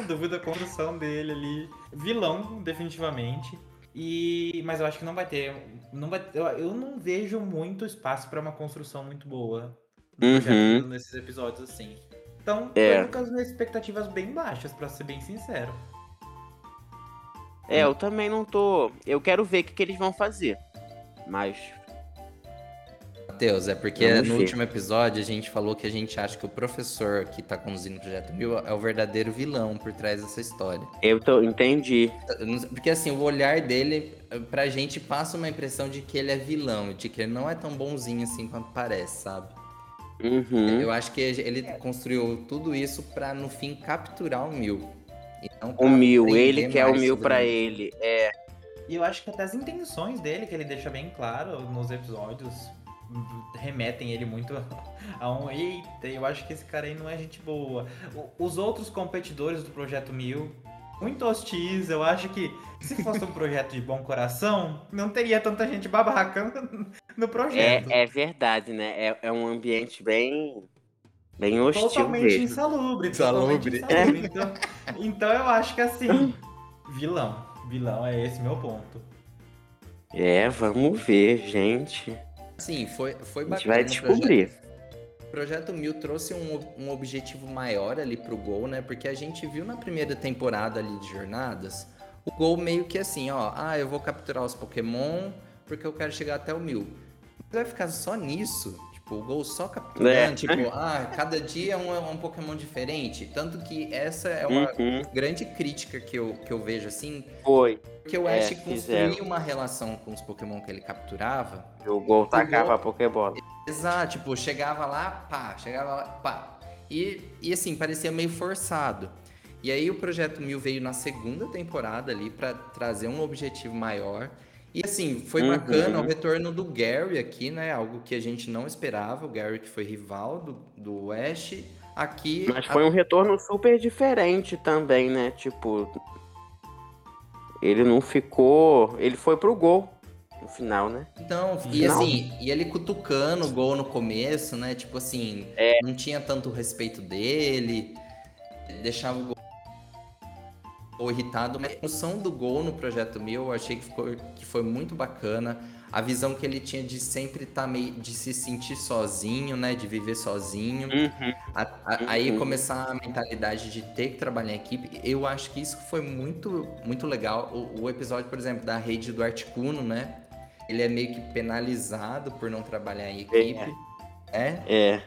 dúvida a construção dele ali. Vilão, definitivamente. E, mas eu acho que não vai ter. Não vai, eu, eu não vejo muito espaço para uma construção muito boa uhum. nesses episódios assim. Então, é. tô com as minhas expectativas bem baixas, para ser bem sincero. É, eu também não tô. Eu quero ver o que, que eles vão fazer. Mas. Matheus, é porque no ver. último episódio a gente falou que a gente acha que o professor que tá conduzindo o Projeto Mil é o verdadeiro vilão por trás dessa história. Eu tô, entendi. Porque assim, o olhar dele, pra gente, passa uma impressão de que ele é vilão, de que ele não é tão bonzinho assim quanto parece, sabe? Uhum. Eu acho que ele construiu tudo isso para no fim capturar o Mil. Então, o mil, ele quer o mil para ele. É. E eu acho que até as intenções dele, que ele deixa bem claro nos episódios, remetem ele muito a um eita, eu acho que esse cara aí não é gente boa. Os outros competidores do Projeto Mil, muito hostis, eu acho que se fosse um projeto de bom coração, não teria tanta gente babaca no projeto. É, é verdade, né? É, é um ambiente bem Bem hostil Totalmente mesmo. insalubre. Insalubre. insalubre. Então, então eu acho que assim, vilão. Vilão é esse meu ponto. É, vamos ver, gente. Sim, foi, foi bacana. A gente vai descobrir. O Projeto Mil trouxe um, um objetivo maior ali pro Gol, né? Porque a gente viu na primeira temporada ali de Jornadas, o Gol meio que assim, ó, ah, eu vou capturar os Pokémon porque eu quero chegar até o Mil. Vai ficar só nisso? Tipo, o Gol só capturando, é. tipo, ah, cada dia é um, é um Pokémon diferente. Tanto que essa é uma uhum. grande crítica que eu, que eu vejo assim. Foi. Porque o Ash é, construía uma relação com os Pokémon que ele capturava. O Gol tacava a Pokébola. Exato, tipo, chegava lá, pá, chegava lá, pá. E, e assim, parecia meio forçado. E aí o Projeto Mil veio na segunda temporada ali para trazer um objetivo maior. E assim, foi uhum. bacana o retorno do Gary aqui, né? Algo que a gente não esperava. O Gary que foi rival do, do Ash. Aqui. Mas foi a... um retorno super diferente também, né? Tipo. Ele não ficou. Ele foi pro gol no final, né? Então, e assim, e ele cutucando o gol no começo, né? Tipo assim, é. não tinha tanto respeito dele, deixava o gol irritado, mas a função do gol no Projeto Mil eu achei que, ficou, que foi muito bacana. A visão que ele tinha de sempre estar tá meio. de se sentir sozinho, né? De viver sozinho. Uhum. A, a, aí começar a mentalidade de ter que trabalhar em equipe. Eu acho que isso foi muito, muito legal. O, o episódio, por exemplo, da rede do Articuno, né? Ele é meio que penalizado por não trabalhar em equipe. É? É.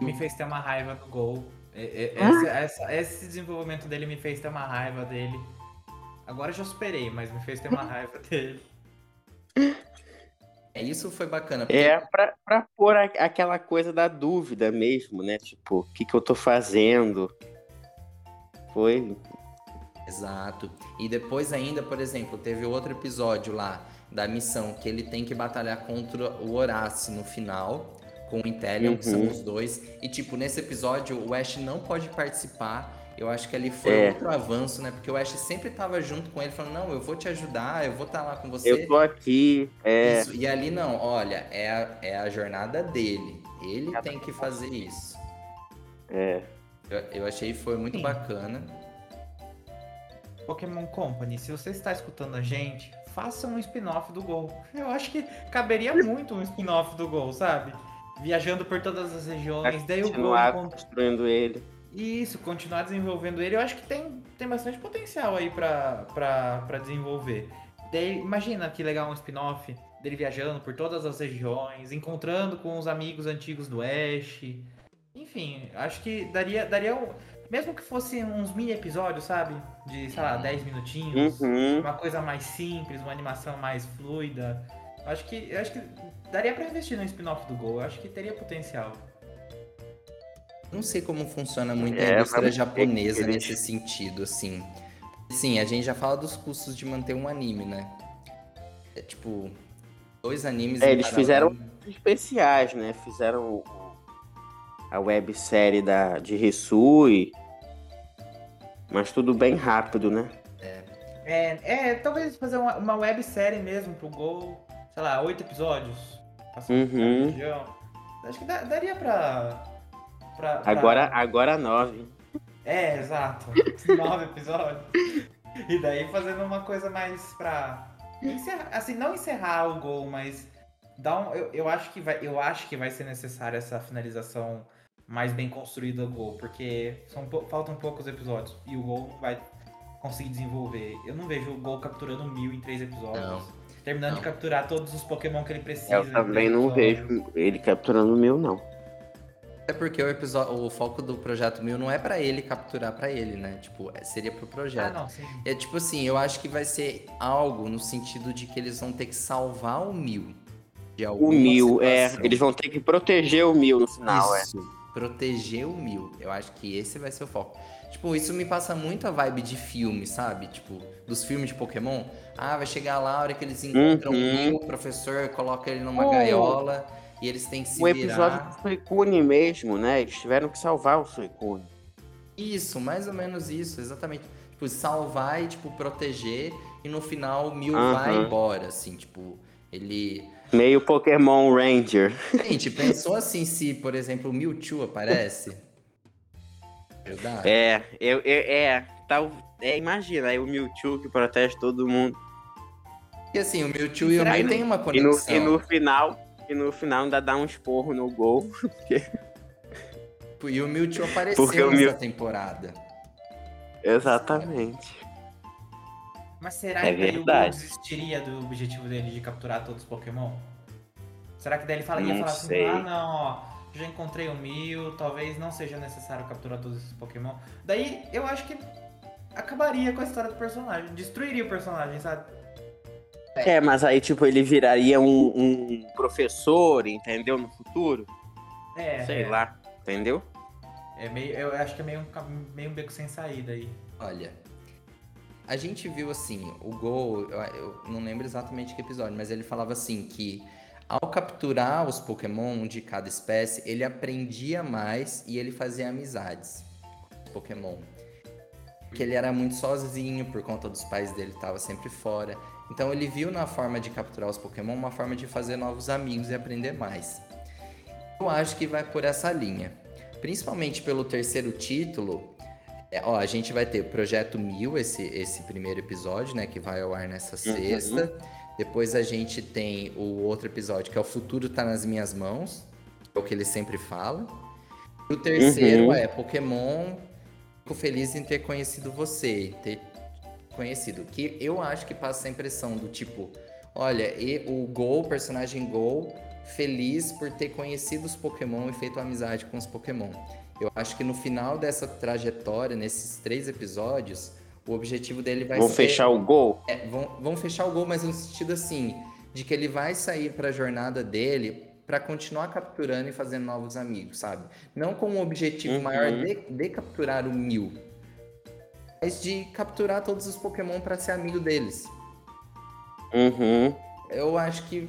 Me fez ter uma raiva do gol. Esse, essa, esse desenvolvimento dele me fez ter uma raiva dele. Agora eu já superei, mas me fez ter uma raiva dele. É, isso foi bacana. Porque... É pra, pra pôr a, aquela coisa da dúvida mesmo, né? Tipo, o que, que eu tô fazendo? Foi. Exato. E depois ainda, por exemplo, teve outro episódio lá da missão que ele tem que batalhar contra o Horácio no final com o Intellion, uhum. que são uhum. os dois. E, tipo, nesse episódio, o Ash não pode participar. Eu acho que ali foi é. outro avanço, né? Porque o Ash sempre tava junto com ele, falando, não, eu vou te ajudar, eu vou estar tá lá com você. Eu tô aqui, é... Isso. E ali, não, olha, é a, é a jornada dele. Ele tem que fazer isso. É. Eu, eu achei que foi muito Sim. bacana. Pokémon Company, se você está escutando a gente, faça um spin-off do Gol. Eu acho que caberia muito um spin-off do Gol, sabe? viajando por todas as regiões. daí continuar o construindo ele. Isso, continuar desenvolvendo ele. Eu acho que tem, tem bastante potencial aí pra, pra, pra desenvolver. Daí, imagina que legal um spin-off dele viajando por todas as regiões, encontrando com os amigos antigos do Ash. Enfim, acho que daria, daria um, mesmo que fosse uns mini episódios, sabe? De, sei lá, 10 minutinhos. Uhum. Uma coisa mais simples, uma animação mais fluida. Acho que, acho que daria para investir no spin-off do Gol. Acho que teria potencial. Não sei como funciona muito a é, indústria japonesa nesse sentido, assim. Sim, a gente já fala dos custos de manter um anime, né? É, tipo, dois animes. É, eles fizeram especiais, né? Fizeram a websérie da, de Risui. Mas tudo bem rápido, né? É, é, é talvez fazer uma, uma websérie mesmo pro Gol sei lá, oito episódios. Passando uhum. região. Acho que daria pra, pra, pra, Agora, agora nove. É, exato. nove episódios. E daí fazendo uma coisa mais pra. Encerrar, assim, não encerrar o gol, mas dar um, eu, eu, acho que vai, eu acho que vai ser necessária essa finalização mais bem construída do gol, porque são, faltam poucos episódios e o gol não vai conseguir desenvolver. Eu não vejo o gol capturando mil em três episódios. Não. Terminando não. de capturar todos os Pokémon que ele precisa. Eu também não vejo ele capturando meu, não. É porque o episódio, o foco do projeto Mil não é para ele capturar para ele, né? Tipo, é, seria pro projeto. Ah, não, sim. É tipo assim, eu acho que vai ser algo no sentido de que eles vão ter que salvar o Mil. De o Mil, é. Eles vão ter que proteger o Mil no final, Isso, é. Proteger o Mil. Eu acho que esse vai ser o foco. Tipo, isso me passa muito a vibe de filme, sabe? Tipo, dos filmes de Pokémon. Ah, vai chegar lá a hora que eles encontram uhum. o professor coloca ele numa oh. gaiola e eles têm que se virar. O episódio do Suicune mesmo, né? Eles tiveram que salvar o Suicune. Isso, mais ou menos isso, exatamente. Tipo, salvar e, tipo, proteger e no final o Mil uhum. vai embora, assim, tipo, ele... Meio Pokémon Ranger. Gente, pensou assim se, por exemplo, o Mewtwo aparece? Verdade. É, eu, eu, é, tal, é, imagina, aí o Mewtwo que protege todo mundo. E assim, o Mewtwo e o Mew tem uma conexão. E no, e no, final, e no final ainda dá um esporro no gol. Porque... E o Mewtwo apareceu porque nessa temporada. Exatamente. Mas será é que o Gol desistiria do objetivo dele de capturar todos os Pokémon? Será que daí ele fala, ia falar assim, ah não, ó, já encontrei o Mil, talvez não seja necessário capturar todos esses Pokémon. Daí eu acho que acabaria com a história do personagem, destruiria o personagem, sabe? É, mas aí, tipo, ele viraria um, um professor, entendeu? No futuro. É. Sei é. lá, entendeu? É meio, eu acho que é meio um, meio um beco sem saída aí. Olha, a gente viu assim, o Gol, eu, eu não lembro exatamente que episódio, mas ele falava assim que ao capturar os Pokémon de cada espécie, ele aprendia mais e ele fazia amizades com os Pokémon. Porque ele era muito sozinho por conta dos pais dele estava sempre fora. Então ele viu na forma de capturar os Pokémon uma forma de fazer novos amigos e aprender mais. Eu acho que vai por essa linha. Principalmente pelo terceiro título, É, ó, a gente vai ter o Projeto Mil, esse, esse primeiro episódio, né? Que vai ao ar nessa Uhum. sexta. Depois a gente tem o outro episódio, que é O Futuro Tá Nas Minhas Mãos. É o que ele sempre fala. E o terceiro Uhum. é Pokémon. Fico feliz em ter conhecido você. Ter conhecido. Que eu acho que passa a impressão do tipo... Olha, e o Gol, o personagem Gol, feliz por ter conhecido os Pokémon e feito amizade com os Pokémon. Eu acho que no final dessa trajetória, nesses três episódios, o objetivo dele vai Vão ser. fechar o gol? É, vão, vão fechar o gol, mas no sentido assim, de que ele vai sair para a jornada dele para continuar capturando e fazendo novos amigos, sabe? Não com um objetivo Uhum. maior de, de capturar o mil, mas de capturar todos os Pokémon para ser amigo deles. Uhum. Eu acho que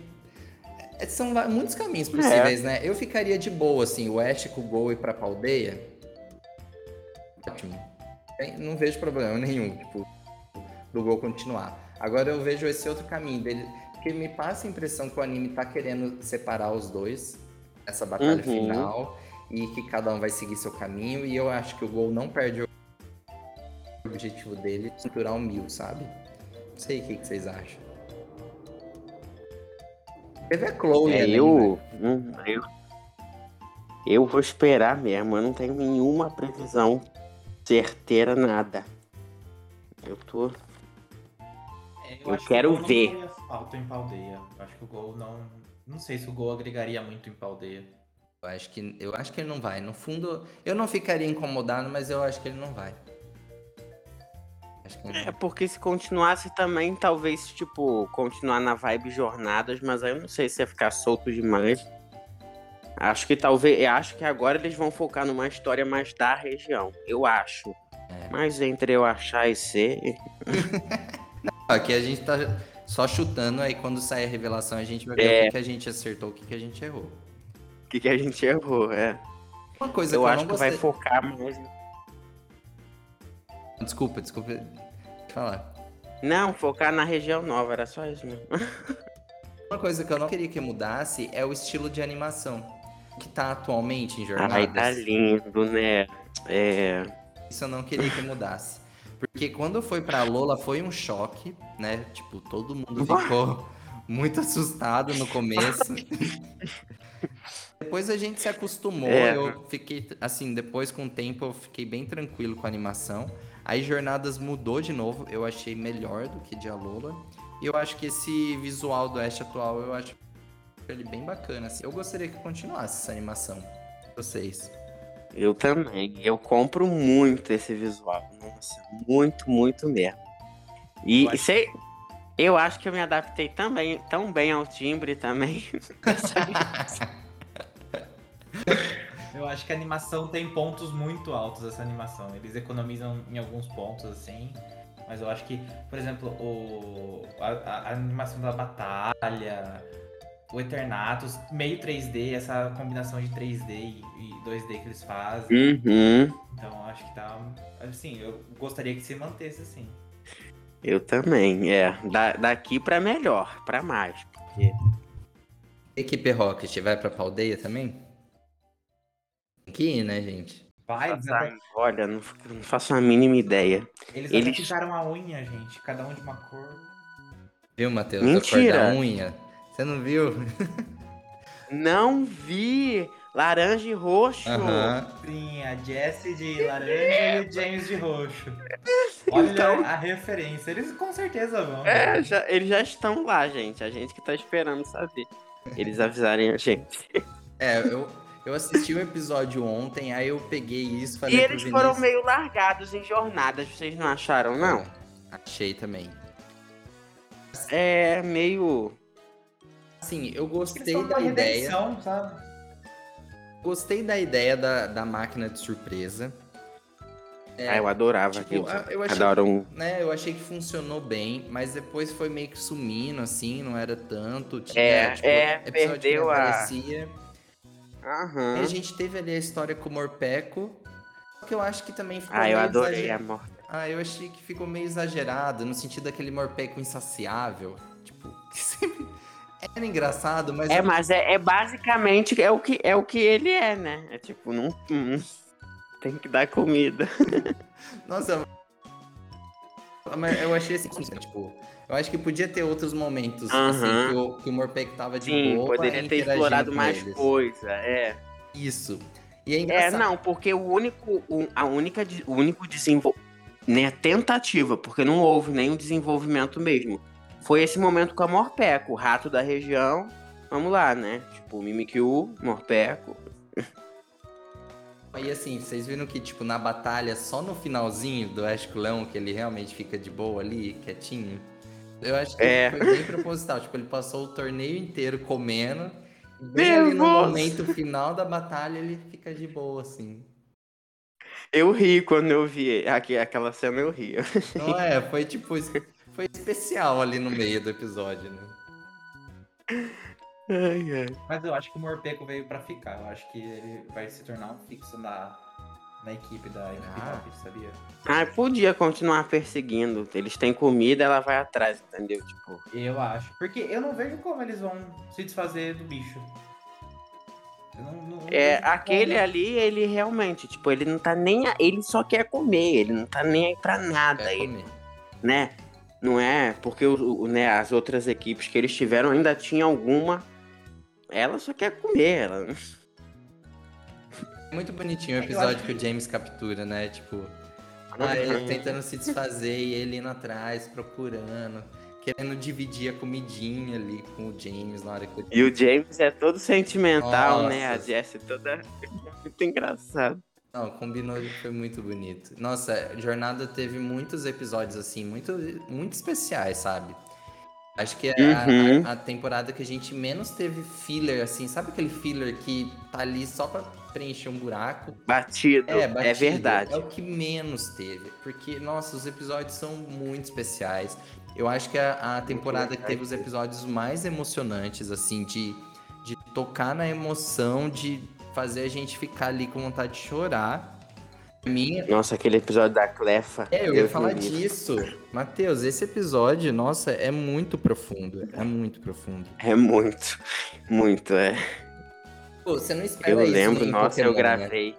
é, são muitos caminhos possíveis, É. né? Eu ficaria de boa, assim, o Ash com o Gol e pra Paldeia. Ótimo. Não vejo problema nenhum, tipo, do Gol continuar. Agora eu vejo esse outro caminho dele, que me passa a impressão que o anime tá querendo separar os dois nessa batalha Uhum. final e que cada um vai seguir seu caminho. E eu acho que o Gol não perde o objetivo dele de capturar o Mil, sabe? Não sei o que, que vocês acham. Teve a Chloe É, ali, né? eu, eu. Eu vou esperar mesmo. Eu não tenho nenhuma previsão certeira, nada. Eu tô. É, Eu acho que quero o não ver. falta em Paldeia. Eu acho que o gol não. Não sei se o gol agregaria muito em Paldeia. Eu acho que eu acho que ele não vai. No fundo, eu não ficaria incomodado, mas eu acho que ele não vai. É vai. porque se continuasse também, talvez, tipo, continuar na vibe jornadas, mas aí eu não sei se ia ficar solto demais. Acho que talvez. eu Acho que agora eles vão focar numa história mais da região. Eu acho. É. Mas entre eu achar e ser. Aqui a gente tá só chutando, aí quando sair a revelação a gente vai ver É. o que, que a gente acertou, o que, que a gente errou. O que, que a gente errou, é. Uma coisa Eu que eu acho não que vai gostei... focar mais. Desculpa, desculpa. Falar. Não, focar na região nova, era só isso mesmo. Uma coisa que eu não queria que mudasse é o estilo de animação que tá atualmente em jornadas. Ai, tá lindo, né? É. Isso eu não queria que mudasse. Porque quando foi pra Lola foi um choque, né? Tipo, todo mundo ficou muito assustado no começo. depois a gente se acostumou. É. Eu fiquei, assim, depois com o tempo eu fiquei bem tranquilo com a animação. Aí Jornadas mudou de novo. Eu achei melhor do que de a Lola. E eu acho que esse visual do Ash atual, eu acho ele bem bacana. Assim. Eu gostaria que continuasse essa animação. Vocês. Eu também. Eu compro muito esse visual. Nossa, muito, muito mesmo. E Eu acho- sei, eu acho que eu me adaptei também, tão bem ao timbre também. Eu acho que a animação tem pontos muito altos, essa animação. Eles economizam em alguns pontos, assim. Mas eu acho que, por exemplo, o, a, a- animação da batalha, o Eternatus, meio 3D, essa combinação de 3D e, e 2D que eles fazem. Uhum. Então eu acho que tá. Assim, eu gostaria que se mantesse assim. Eu também, é. Da- daqui pra melhor, pra mais. Porque Equipe Rocket vai pra Paldeia também? Tem que ir, né, gente? Vai, eles até, Ai, olha, não, não faço a mínima ideia. eles eles- a unha, gente. Cada um de uma cor. Viu, Matheus? A Mentira. cor da unha. Você não viu? Não vi! Laranja e roxo! Aham. Sim, a Jessie de laranja e o James de roxo. Olha Então- a referência. Eles com certeza vão. É, já- eles já estão lá, gente. A gente que tá esperando saber. Eles avisarem a gente. É, eu, eu assisti o episódio ontem, aí eu peguei isso, falei E eles foram meio largados em jornadas, vocês não acharam, não? Achei também. É meio. Assim, eu gostei da uma ideia. sabe? Gostei da ideia da, da máquina de surpresa. É, ah, eu adorava tipo, aquilo. eu achei Cada um. né, eu achei que funcionou bem, mas depois foi meio que sumindo, assim, não era tanto. Tinha, É, tipo, é, episódio que perdeu a- aparecia. E Aham. a gente teve ali a história com o Morpeco, só que eu acho que também ficou Ah, eu adorei exager- a morte. Ah, eu achei que ficou meio exagerado, no sentido daquele Morpeco insaciável. Tipo, que sempre... Era engraçado, mas... É, eu- mas é, é basicamente é o, que, é o que ele é, né? É tipo, não. não- Tem que dar comida. Nossa, mas eu achei assim, tipo, eu acho que podia ter outros momentos assim, Aham. que, o, que o Morpeko tava de Sim, boa. poderia ter explorado mais eles. coisa, é. Isso. E é É, não, porque o único, o- a única, o único desenvolvimento, né, tentativa, porque não houve nenhum desenvolvimento mesmo. Foi esse momento com a Morpeco, o rato da região. Vamos lá, né? Tipo, Mimikyu, Morpeco. E assim, vocês viram que, tipo, na batalha, só no finalzinho do Ash com o Leão, que ele realmente fica de boa ali, quietinho. Eu acho que É. foi bem proposital. Tipo, ele passou o torneio inteiro comendo. E bem ali no momento final da batalha, ele fica de boa, assim. Eu ri quando eu vi aquela cena, eu ri. Não é, foi tipo. Foi especial ali no meio do episódio, né? Ai, ai. Mas eu acho que o Morpeko veio pra ficar. Eu acho que ele vai se tornar um fixo na, na equipe da equipe Ah. Rocket, sabia? Ah, podia continuar perseguindo. Eles têm comida, ela vai atrás, entendeu? Tipo, Eu acho. Porque eu não vejo como eles vão se desfazer do bicho. Eu não, não- não É, aquele como. ali, ele realmente, tipo, ele não tá nem. a- Ele só quer comer, ele não tá nem aí pra nada, Quer ele, comer. né? Não é? Porque o, o- né, as outras equipes que eles tiveram ainda tinha alguma. Ela só quer comer, ela. É muito bonitinho o É episódio que o James captura, né? Tipo, ah, ele Uhum. tentando se desfazer e ele indo atrás, procurando, querendo dividir a comidinha ali com o James na hora que o E o James é todo sentimental, né? A Nossa. Jessie toda. Muito engraçado. Não, combinou e foi muito bonito. Nossa, a Jornada teve muitos episódios assim, muito, muito especiais, sabe? Acho que é a- Uhum. a, a temporada que a gente menos teve filler, assim, sabe aquele filler que tá ali só pra preencher um buraco? Batido. É, batido. verdade. É o que menos teve. Porque, nossa, os episódios são muito especiais. Eu acho que a, a temporada que teve os episódios mais emocionantes, assim, de, de tocar na emoção, de fazer a gente ficar ali com vontade de chorar. Minha. Nossa, aquele episódio da Clefa. É, eu ia Deus falar disso. Matheus, esse episódio, nossa, é muito profundo. É muito profundo. É muito, muito, é. Pô, você não espera Eu isso lembro, em nossa, eu Pokémon, né? gravei.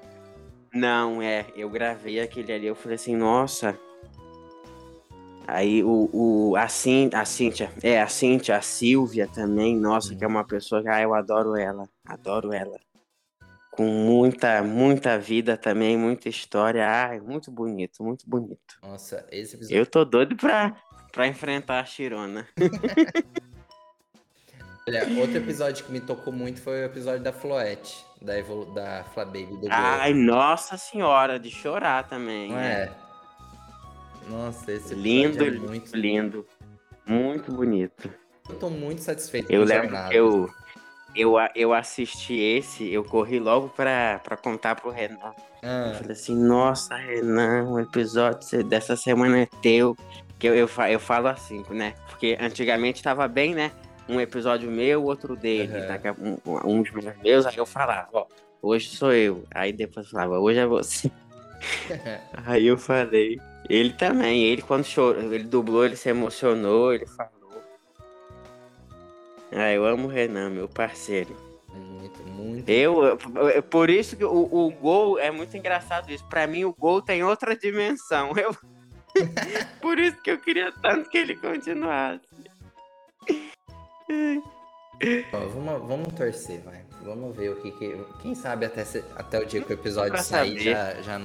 Não, é, eu gravei aquele ali, eu falei assim, nossa. Aí o, o a, Cin, a Cíntia, é, a Cíntia, a Silvia também, nossa, que é uma pessoa que ah, eu adoro ela, adoro ela. Com muita, muita vida também, muita história. Ai, muito bonito, muito bonito. Nossa, esse episódio. Eu tô doido pra, pra enfrentar a Chirona. Olha, outro episódio que me tocou muito foi o episódio da Floette, da, da Flababy do Ai, nossa senhora, de chorar também. Não né? é? Nossa, esse episódio Lindo, é muito lindo. Muito bonito. Eu tô muito satisfeito Eu com lembro Jornada. que eu, eu, eu assisti esse, eu corri logo pra, pra contar pro Renan. Eu Ah, falei assim, nossa, Renan, o episódio dessa semana é teu. Que eu, eu, eu falo assim, né? Porque antigamente tava bem, né? Um episódio meu, outro dele. Daqui a- um, um dos meus, aí eu falava, ó, hoje sou eu. Aí depois eu falava, hoje é você. Aí eu falei. Ele também, ele quando chorou, ele dublou, ele se emocionou, ele falou. Ah, eu amo o Renan, meu parceiro. muito, muito. Eu, por isso que o, o gol é muito engraçado isso. Pra mim, o gol tem outra dimensão. Eu, por isso que eu queria tanto que ele continuasse. Ó, vamos, vamos torcer, vai. Vamos ver o que que... Quem sabe até, se- até o dia que o episódio sair já... já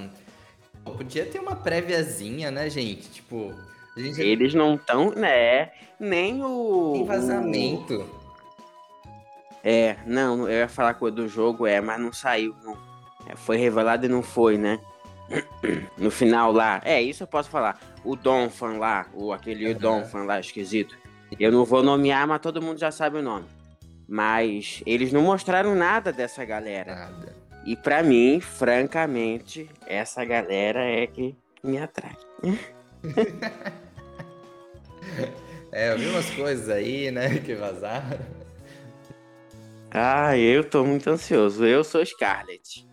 Pô, Podia ter uma préviazinha, né, gente? Tipo... Gente Eles não estão, né? Nem o. tem vazamento. É, não, eu ia falar coisa do jogo, é, mas não saiu. Não. É, foi revelado e não foi, né? No final lá. É, isso eu posso falar. O Donphan lá, o, aquele Aham. Donphan lá, esquisito. Eu não vou nomear, mas todo mundo já sabe o nome. Mas eles não mostraram nada dessa galera. Nada. E pra mim, francamente, essa galera é que me atrai. É, eu vi umas coisas aí, né, que vazaram. Ah, eu tô muito ansioso. Eu sou Scarlet.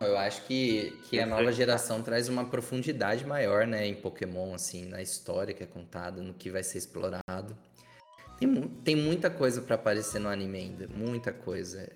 Eu acho que, que a nova geração traz uma profundidade maior, né, em Pokémon, assim, na história que é contada, no que vai ser explorado. Tem, tem muita coisa pra aparecer no anime ainda, muita coisa.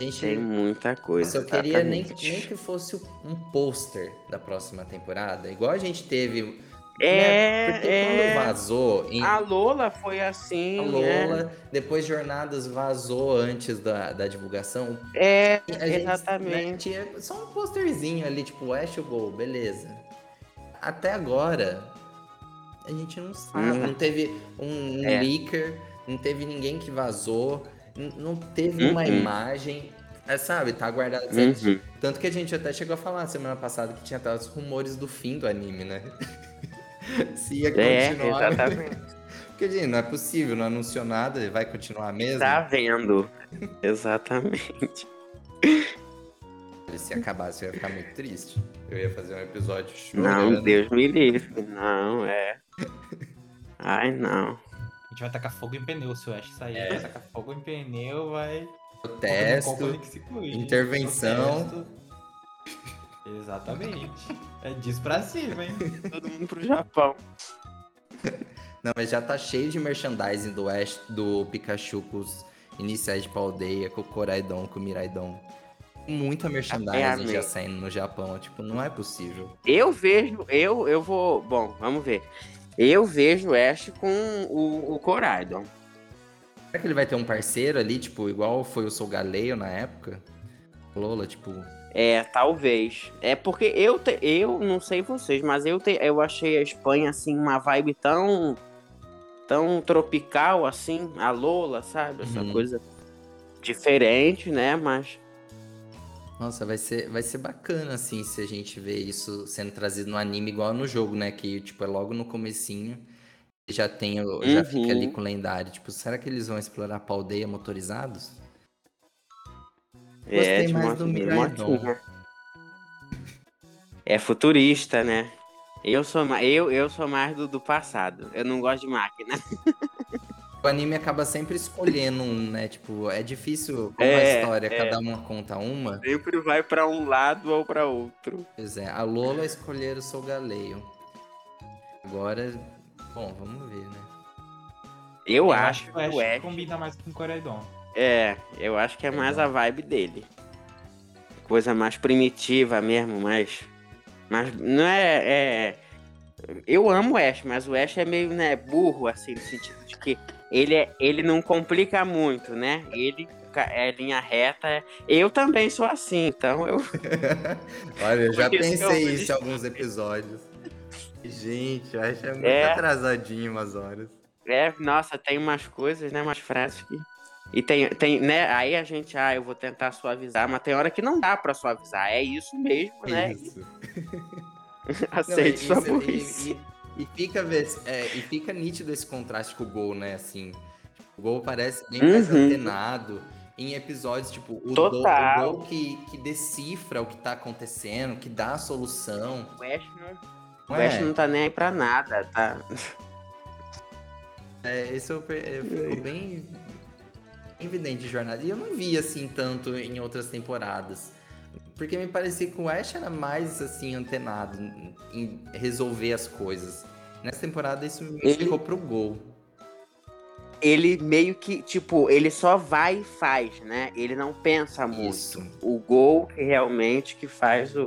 Gente, Tem muita coisa. Nossa, eu queria nem, nem que fosse um pôster da próxima temporada, igual a gente teve. É, né? Porque é. quando vazou em A Lola foi assim. a né? Lola, depois Jornadas vazou antes da, da divulgação. É, A gente, exatamente. né, tinha só um posterzinho ali, tipo, Ash Gol, beleza. Até agora, a gente não sabe. Hum. Não teve um, um É. leaker, não teve ninguém que vazou, não teve uma Uhum. imagem. É, sabe, tá guardado. Uhum. Tanto que a gente até chegou a falar semana passada que tinha até os rumores do fim do anime, né? Se ia É, continuar. exatamente. Porque, gente, não é possível, não anunciou nada, vai continuar mesmo. Tá vendo? Exatamente. Se acabasse, eu ia ficar muito triste. Eu ia fazer um episódio Não, chorando. Deus me livre. Não, é. Ai, não. A gente vai tacar fogo em pneu se o Ash sair. É. Vai tacar fogo em pneu, vai. Protesto. Intervenção. Protesto. Exatamente. É disso pra cima, hein? Todo mundo pro Japão. Não, mas já tá cheio de merchandising do Ash, do Pikachu com os iniciais de Paldeia, com o Coraidon, com o Miraidon. Muita merchandising amei. já saindo no Japão. Tipo, não é possível. Eu vejo, eu, eu vou. Bom, vamos ver. Eu vejo o Ash com o, o Coraidon. Será que ele vai ter um parceiro ali, tipo, igual foi o Solgaleio na época? Lola, tipo. É, talvez. É porque eu, te- eu não sei vocês, mas eu, te- eu achei a Espanha assim uma vibe tão tão tropical assim, a Lola, sabe? Essa Uhum. coisa diferente, né? Mas Nossa, vai ser, vai ser bacana, assim, se a gente ver isso sendo trazido no anime igual no jogo, né? Que, tipo, é logo no comecinho. Já tem, já Uhum. fica ali com o lendário. Tipo, será que eles vão explorar paldeia motorizados? É Gostei de mais moto- do motinha. É futurista, né? Eu sou, eu, eu sou mais do, do passado. Eu não gosto de máquina. O anime acaba sempre escolhendo um, né? Tipo, é difícil, como a É, história, é. cada uma conta uma. Sempre vai pra um lado ou pra outro. Pois é, a Lola escolher o Solgaleio. Agora, bom, vamos ver, né? Eu, acho que o Ash o Ash combina mais com o Coraidon. É, eu acho que é mais a vibe dele. Coisa mais primitiva mesmo, mais. Mas não é, é. Eu amo o Ash, mas o Ash é meio, né, burro, assim, no sentido de que ele, é, ele não complica muito, né? Ele é linha reta. Eu também sou assim, então eu. Olha, eu já eu pensei fiz- isso em alguns episódios. Gente, eu acho é muito É. atrasadinho umas horas. É, nossa, tem umas coisas, né, umas frases que. E tem, tem, né? Aí a gente, ah, eu vou tentar suavizar, mas tem hora que não dá pra suavizar. É isso mesmo, né? Isso. Aceite Não, sua e- burrice. e, e, e fica, vê- é, e fica nítido esse contraste com o Gol, né? Assim, o Gol parece bem mais Uhum. antenado. Em episódios, tipo, o Gol, o. Gol que, que decifra o que tá acontecendo, que dá a solução. O Ash não, o Ash é? não tá nem aí pra nada, tá? É, esse eu, é, ficou bem evidente de jornada. E eu não vi assim tanto em outras temporadas. Porque me parecia que o Ash era mais assim antenado em- resolver as coisas. Nessa temporada isso me Ele- ficou pro gol. Ele meio que, tipo, ele só vai e faz, né? Ele não pensa muito. Isso. O gol que realmente que faz o.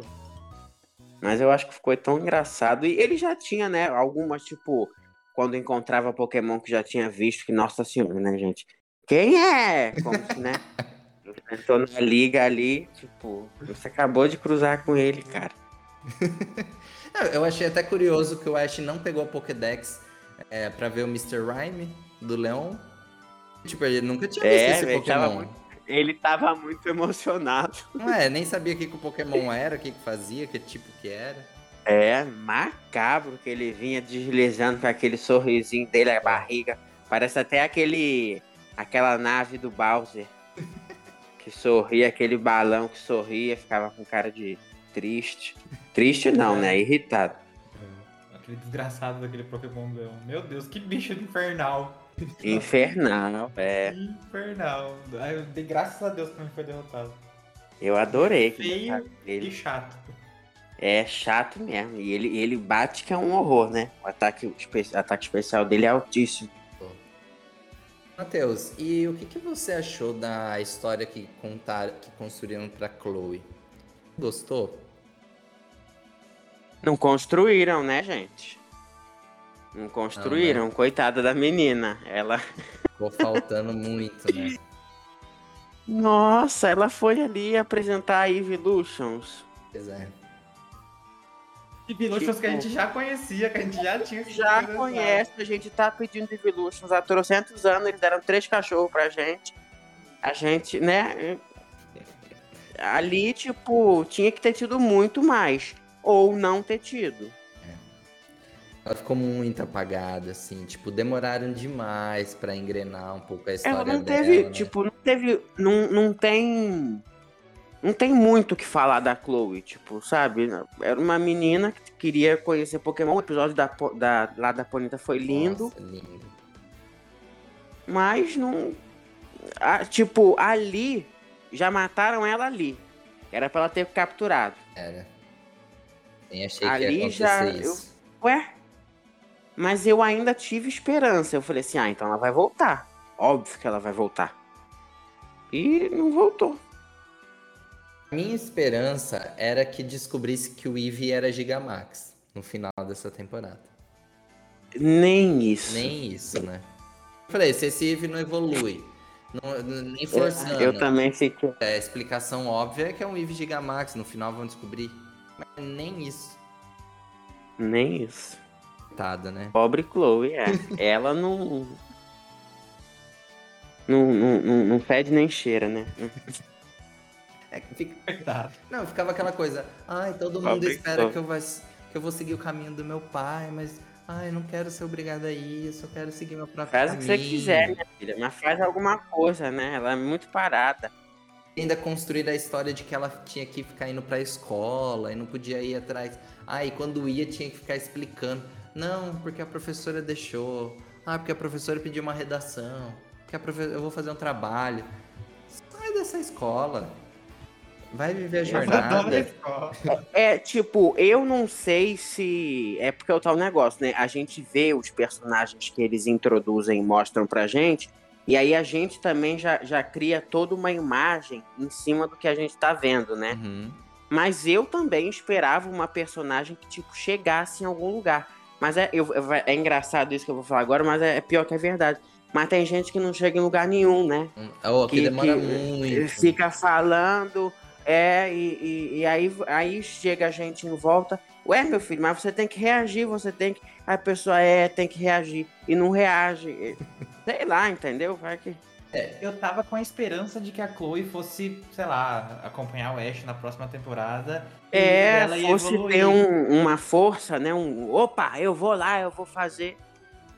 Mas eu acho que ficou tão engraçado. E ele já tinha, né? Algumas, tipo, quando encontrava Pokémon que já tinha visto, que, nossa senhora, né, gente? Quem é? Como se, né? Entrou na liga ali, tipo, você acabou de cruzar com ele, cara. Eu achei até curioso que o Ash não pegou a Pokédex é, pra ver o Mr. Rhyme do Leon. Tipo, ele nunca tinha visto É, esse ele tava Pokémon. muito- Ele tava muito emocionado. Não é, nem sabia o que, que o Pokémon era, o que, que fazia, que tipo que era. É, macabro que ele vinha deslizando com aquele sorrisinho dele, a barriga. Parece até aquele. Aquela nave do Bowser. Que sorria, aquele balão que sorria, ficava com cara de triste. Triste não, né? Irritado. Aquele desgraçado daquele Pokémon Leão. Meu Deus, que bicho infernal. Infernal, é. Infernal. Ai, eu dei graças a Deus que não foi derrotado. Eu adorei. Feio derrotaram E Ele chato. é chato mesmo. E ele, ele bate que é um horror, né? O ataque, espe- ataque especial dele é altíssimo. Matheus, e o que, que você achou da história que contaram, que construíram para Chloe? Gostou? Não construíram, né, gente? Não construíram, Não, né? coitada da menina. Ela. Ficou faltando muito, né? Nossa, ela foi ali apresentar a Evolutions. Pois é. Evolutions Tipo- que a gente já conhecia, que a gente já tinha Já apresentado. conhece, a gente tá pedindo Evolutions há trocentos anos, eles deram três cachorros pra gente. A gente, né? Ali, tipo, tinha que ter tido muito mais. Ou não ter tido. Ela ficou muito apagada, assim. Tipo, demoraram demais pra engrenar um pouco a história Ela não dela, teve, né? tipo, não teve. Não, não tem. Não tem muito o que falar da Chloe, tipo, sabe? Era uma menina que queria conhecer Pokémon. O episódio da, da, lá da Ponita foi lindo. Nossa, lindo. Mas não. ah, tipo, ali. Já mataram ela ali. Era pra ela ter capturado. Era. Nem achei Ali que ia acontecer já- isso. Ué? Mas eu ainda tive esperança. Eu falei assim: ah, então ela vai voltar. Óbvio que ela vai voltar. E não voltou. Minha esperança era que descobrisse que o Eevee era Gigamax no final dessa temporada. Nem isso. Nem isso, né? Falei, se esse Eevee não evolui, não, nem forçando. Eu também fiquei. É, a explicação óbvia é que é um Eevee Gigamax, no final vão descobrir. Mas nem isso. Nem isso. Coitada, né? Pobre Chloe, é. Ela não. Não, não, não, não fede nem cheira, né? É, fica- Coitado. Não, ficava aquela coisa, ai, todo mundo espera que eu, vai, que eu vou seguir o caminho do meu pai, mas ai, não quero ser obrigada a isso, eu quero seguir meu próprio Faz o que você caminho. quiser, minha filha. Mas faz alguma coisa, né? Ela é muito parada. ainda construir a história de que ela tinha que ficar indo pra escola e não podia ir atrás. Ah, e quando ia tinha que ficar explicando. Não, porque a professora deixou. Ah, porque a professora pediu uma redação. Porque a profe... eu vou fazer um trabalho. Sai dessa escola. Vai viver a jornada. escola. É, tipo, eu não sei se. É porque é o tal negócio, né? A gente vê os personagens que eles introduzem e mostram pra gente. E aí a gente também já, já cria toda uma imagem em cima do que a gente tá vendo, né? Uhum. Mas eu também esperava uma personagem que, tipo, chegasse em algum lugar. Mas é, eu- eu- é engraçado isso que eu vou falar agora, mas é, é pior que é verdade. Mas tem gente que não chega em lugar nenhum, né? Oh, que, Que- demora que muito. Fica falando, é, e, e, e aí, aí chega a gente em volta. Ué, meu filho, mas você tem que reagir, você tem que. A pessoa é, tem que reagir. E não reage. Sei lá, entendeu? Vai que. Eu tava com a esperança de que a Chloe fosse, sei lá, acompanhar o Ash na próxima temporada. e É, ela fosse evoluir. ter um- uma força, né? Um. Opa, eu vou lá, eu vou fazer.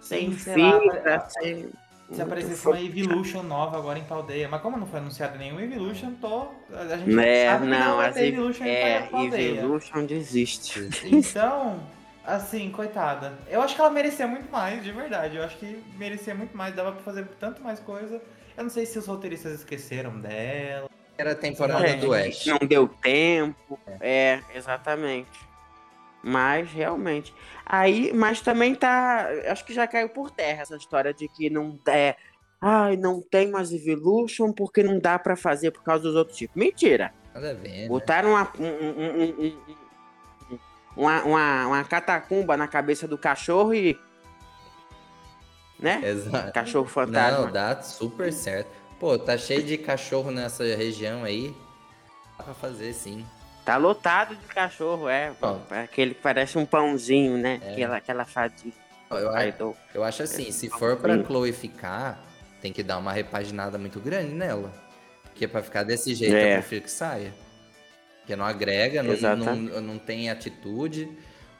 Sem fita, sem. Se aparecesse uma Evolution nova agora em Paldeia. Mas como não foi anunciado nenhum Evolution, tô. A gente É, sabe que não, vai ter Ev- Evolution em é, Paldeia. Evolution desiste. Então, assim, coitada. Eu acho que ela merecia muito mais, de verdade. Eu acho que merecia muito mais, dava pra fazer tanto mais coisa. Eu não sei se os roteiristas esqueceram dela. Era a temporada É, do Ash. Não deu tempo. É, exatamente. Mas realmente. Aí, mas também tá. Acho que já caiu por terra essa história de que não é. Ai, não tem mais Evolution porque não dá pra fazer por causa dos outros tipos. Mentira. Nada a ver, né? Botaram uma, um- um- um- um- um- uma, uma, uma catacumba na cabeça do cachorro e. Né? Exato. Cachorro fantasma. Não, dá super certo. Pô, tá cheio de cachorro nessa região aí. Dá pra fazer, sim. Tá lotado de cachorro, é. Ó. Aquele que parece um pãozinho, né? É. Aquela, aquela fadinha. Eu, eu acho assim, se for pra Chloe ficar, tem que dar uma repaginada muito grande nela. Porque pra ficar desse jeito, É. eu prefiro que saia. Porque não agrega, não, não, não tem atitude.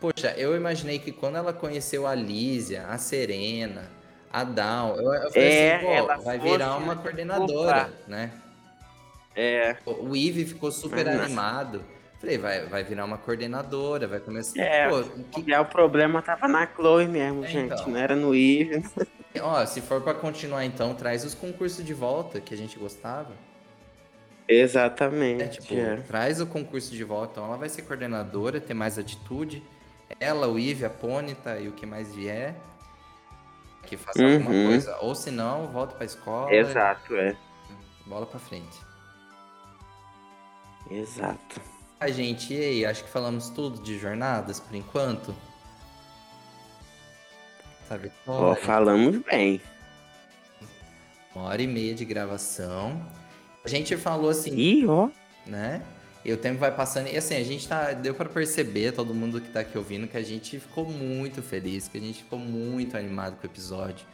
Poxa, eu imaginei que quando ela conheceu a Lísia, a Serena, a Down, eu, eu falei É, assim, pô, vai virar uma coordenadora, Opa. né? É, O Eve ficou super não. animado. Falei, vai, vai virar uma coordenadora, vai começar. É. Pô, que- o problema tava na Chloe mesmo, É, gente. então. Não era no Eve. ó, se for pra continuar então, traz os concursos de volta que a gente gostava. Exatamente. É, tipo, é. traz o concurso de volta. Então ela vai ser coordenadora, ter mais atitude. Ela, o Eve, a Pônita e o que mais vier. Que faça uhum. alguma coisa. Ou se não, volta pra escola. Exato, é. Bola pra frente. Exato. A gente, e aí, acho que falamos tudo de jornadas por enquanto. Sabe? Oh, falamos bem. Uma hora e meia de gravação. A gente falou assim. Ih, ó. Né? E o tempo vai passando. E assim, a gente tá. Deu para perceber, todo mundo que tá aqui ouvindo, que a gente ficou muito feliz, que a gente ficou muito animado com o episódio.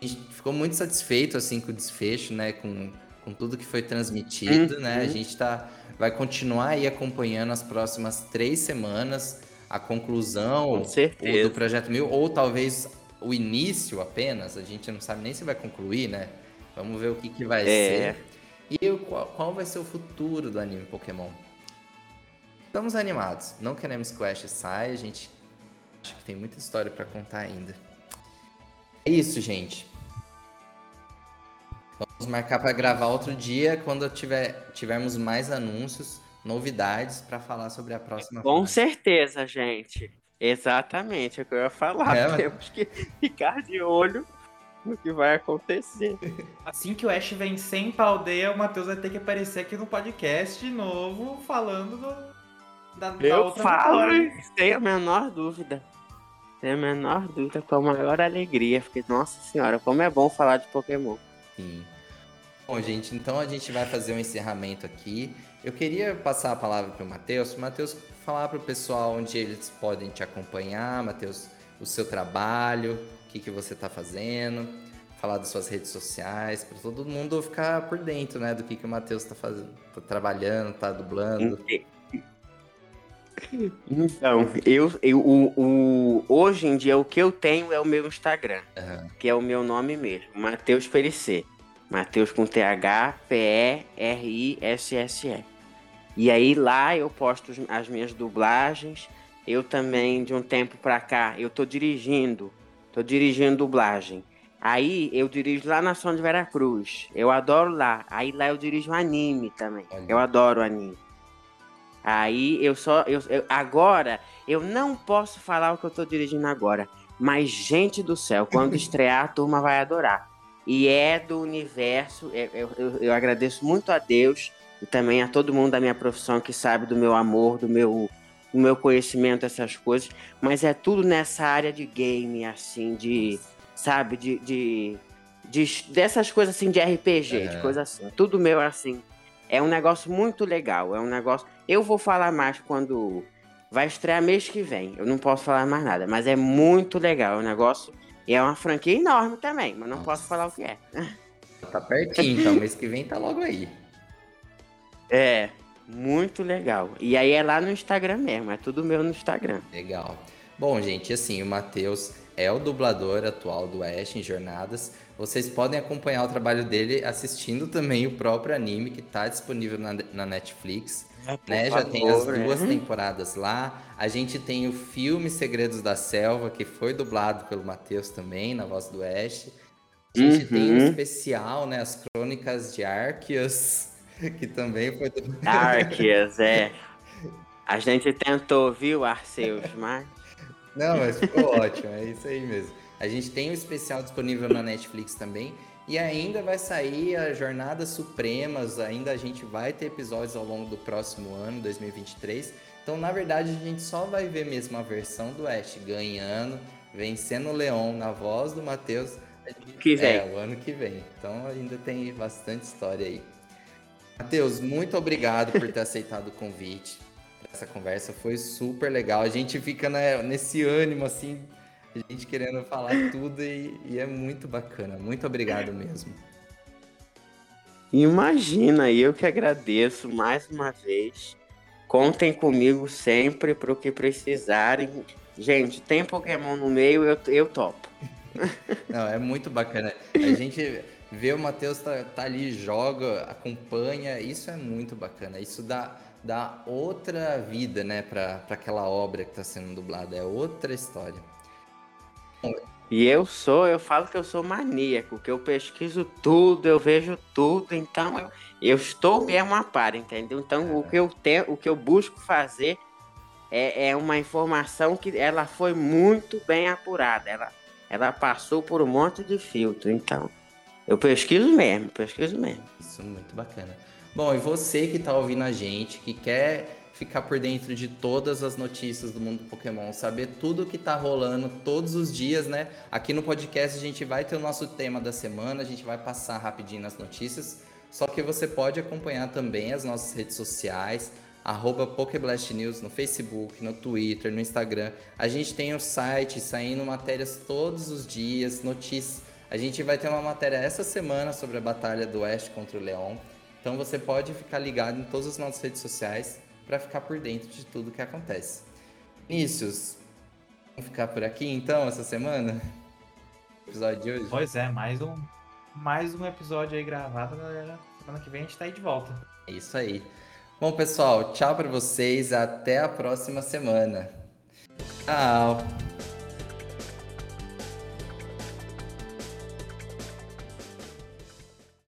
A gente ficou muito satisfeito, assim, com o desfecho, né? Com, com tudo que foi transmitido, uhum. né? A gente tá, vai continuar aí acompanhando as próximas três semanas a conclusão do Projeto Mil, ou talvez o início apenas. A gente não sabe nem se vai concluir, né? Vamos ver o que, que vai é. ser. E qual, qual vai ser o futuro do anime Pokémon? Estamos animados. Não queremos que o Ash saia. A gente acha que tem muita história para contar ainda. É isso, gente. Vamos marcar para gravar outro dia quando tiver, tivermos mais anúncios, novidades para falar sobre a próxima. Com fase. certeza, gente. Exatamente, é o que eu ia falar. É, Temos que ficar de olho no que vai acontecer. Assim que o Ash vencer em Paldeia, o Matheus vai ter que aparecer aqui no podcast de novo, falando do, da, da Eu outra falo, vitória. sem a menor dúvida. Sem a menor dúvida, com a maior alegria. Porque, nossa senhora, como é bom falar de Pokémon. Sim. Bom, gente, então a gente vai fazer um encerramento aqui. Eu queria passar a palavra para o Matheus. Matheus, falar para o pessoal onde eles podem te acompanhar, Matheus, o seu trabalho, o que, que você está fazendo, falar das suas redes sociais, para todo mundo ficar por dentro, né, do que, que o Matheus está fazendo, tá trabalhando, tá dublando. Então, eu, eu o, o, hoje em dia o que eu tenho é o meu Instagram, uhum. que é o meu nome mesmo, Matheus Perissé. Matheus com T-H, P-E-R-I-S-S-E. E aí lá eu posto as minhas dublagens. Eu também, de um tempo pra cá, eu tô dirigindo Tô dirigindo dublagem. Aí eu dirijo lá na Som de Veracruz. Eu adoro lá. Aí lá eu dirijo anime também. Olha. Eu adoro anime. Aí eu só. Eu, eu, agora, eu não posso falar o que eu tô dirigindo agora. Mas, gente do céu, quando estrear, a turma vai adorar. E é do universo. Eu, eu, eu agradeço muito a Deus e também a todo mundo da minha profissão que sabe do meu amor, do meu o meu conhecimento, essas coisas, mas é tudo nessa área de game, assim, de, sabe, de, de, de dessas coisas assim de RPG, é. de coisa assim. Tudo meu assim. É um negócio muito legal, é um negócio. Eu vou falar mais quando vai estrear mês que vem. Eu não posso falar mais nada, mas é muito legal, é um negócio. E é uma franquia enorme também, mas não Nossa. posso falar o que é. Tá pertinho, então mês que vem tá logo aí. É, muito legal. E aí é lá no Instagram mesmo, é tudo meu no Instagram. Legal. Bom, gente, assim, o Matheus é o dublador atual do Ash em Jornadas. Vocês podem acompanhar o trabalho dele assistindo também o próprio anime que está disponível na, na Netflix. É, né? Já tem as duas né? temporadas lá. A gente tem o filme Segredos da Selva, que foi dublado pelo Matheus também, na voz do Ash. A gente uhum. tem um uhum. especial, né? As Crônicas de Arceus que também foi. Arceus, é. A gente tentou, viu, Arceus, mas. Não, mas ficou ótimo, é isso aí mesmo. A gente tem um especial disponível na Netflix também. E ainda vai sair as Jornadas Supremas, ainda a gente vai ter episódios ao longo do próximo ano, 2023. Então, na verdade, a gente só vai ver mesmo a versão do Ash ganhando, vencendo o Leon na voz do Matheus. Que vem. É, o ano que vem. Então ainda tem bastante história aí. Matheus, muito obrigado por ter aceitado o convite. Essa conversa foi super legal. A gente fica né, nesse ânimo, assim, a gente querendo falar tudo e, e é muito bacana. Muito obrigado mesmo. Imagina, eu que agradeço mais uma vez. Contem comigo sempre para o que precisarem. Gente, tem Pokémon no meio, eu, eu topo. Não, é muito bacana. A gente ver o Matheus tá, tá, ali, joga, acompanha, isso é muito bacana. Isso dá, dá outra vida, né, para aquela obra que está sendo dublada. É outra história. E eu sou, eu falo que eu sou maníaco, que eu pesquiso tudo, eu vejo tudo, então eu, eu estou mesmo a par, entendeu? Então o que eu tenho, o que eu busco fazer é, é uma informação que ela foi muito bem apurada. Ela ela passou por um monte de filtro, então eu pesquiso mesmo, pesquiso mesmo. Isso, muito bacana. Bom, e você que está ouvindo a gente, que quer ficar por dentro de todas as notícias do mundo Pokémon, saber tudo que está rolando todos os dias, né? Aqui no podcast a gente vai ter o nosso tema da semana, a gente vai passar rapidinho nas notícias, só que você pode acompanhar também as nossas redes sociais, arroba News no Facebook, no Twitter, no Instagram. A gente tem o site saindo matérias todos os dias, notícias. A gente vai ter uma matéria essa semana sobre a batalha do Oeste contra o Leão. Então você pode ficar ligado em todas as nossas redes sociais para ficar por dentro de tudo que acontece. Vinícius, vamos ficar por aqui então essa semana? Episódio de hoje? Pois é, mais um, mais um episódio aí gravado, galera. Semana que vem a gente tá aí de volta. É isso aí. Bom, pessoal, tchau para vocês. Até a próxima semana. Tchau.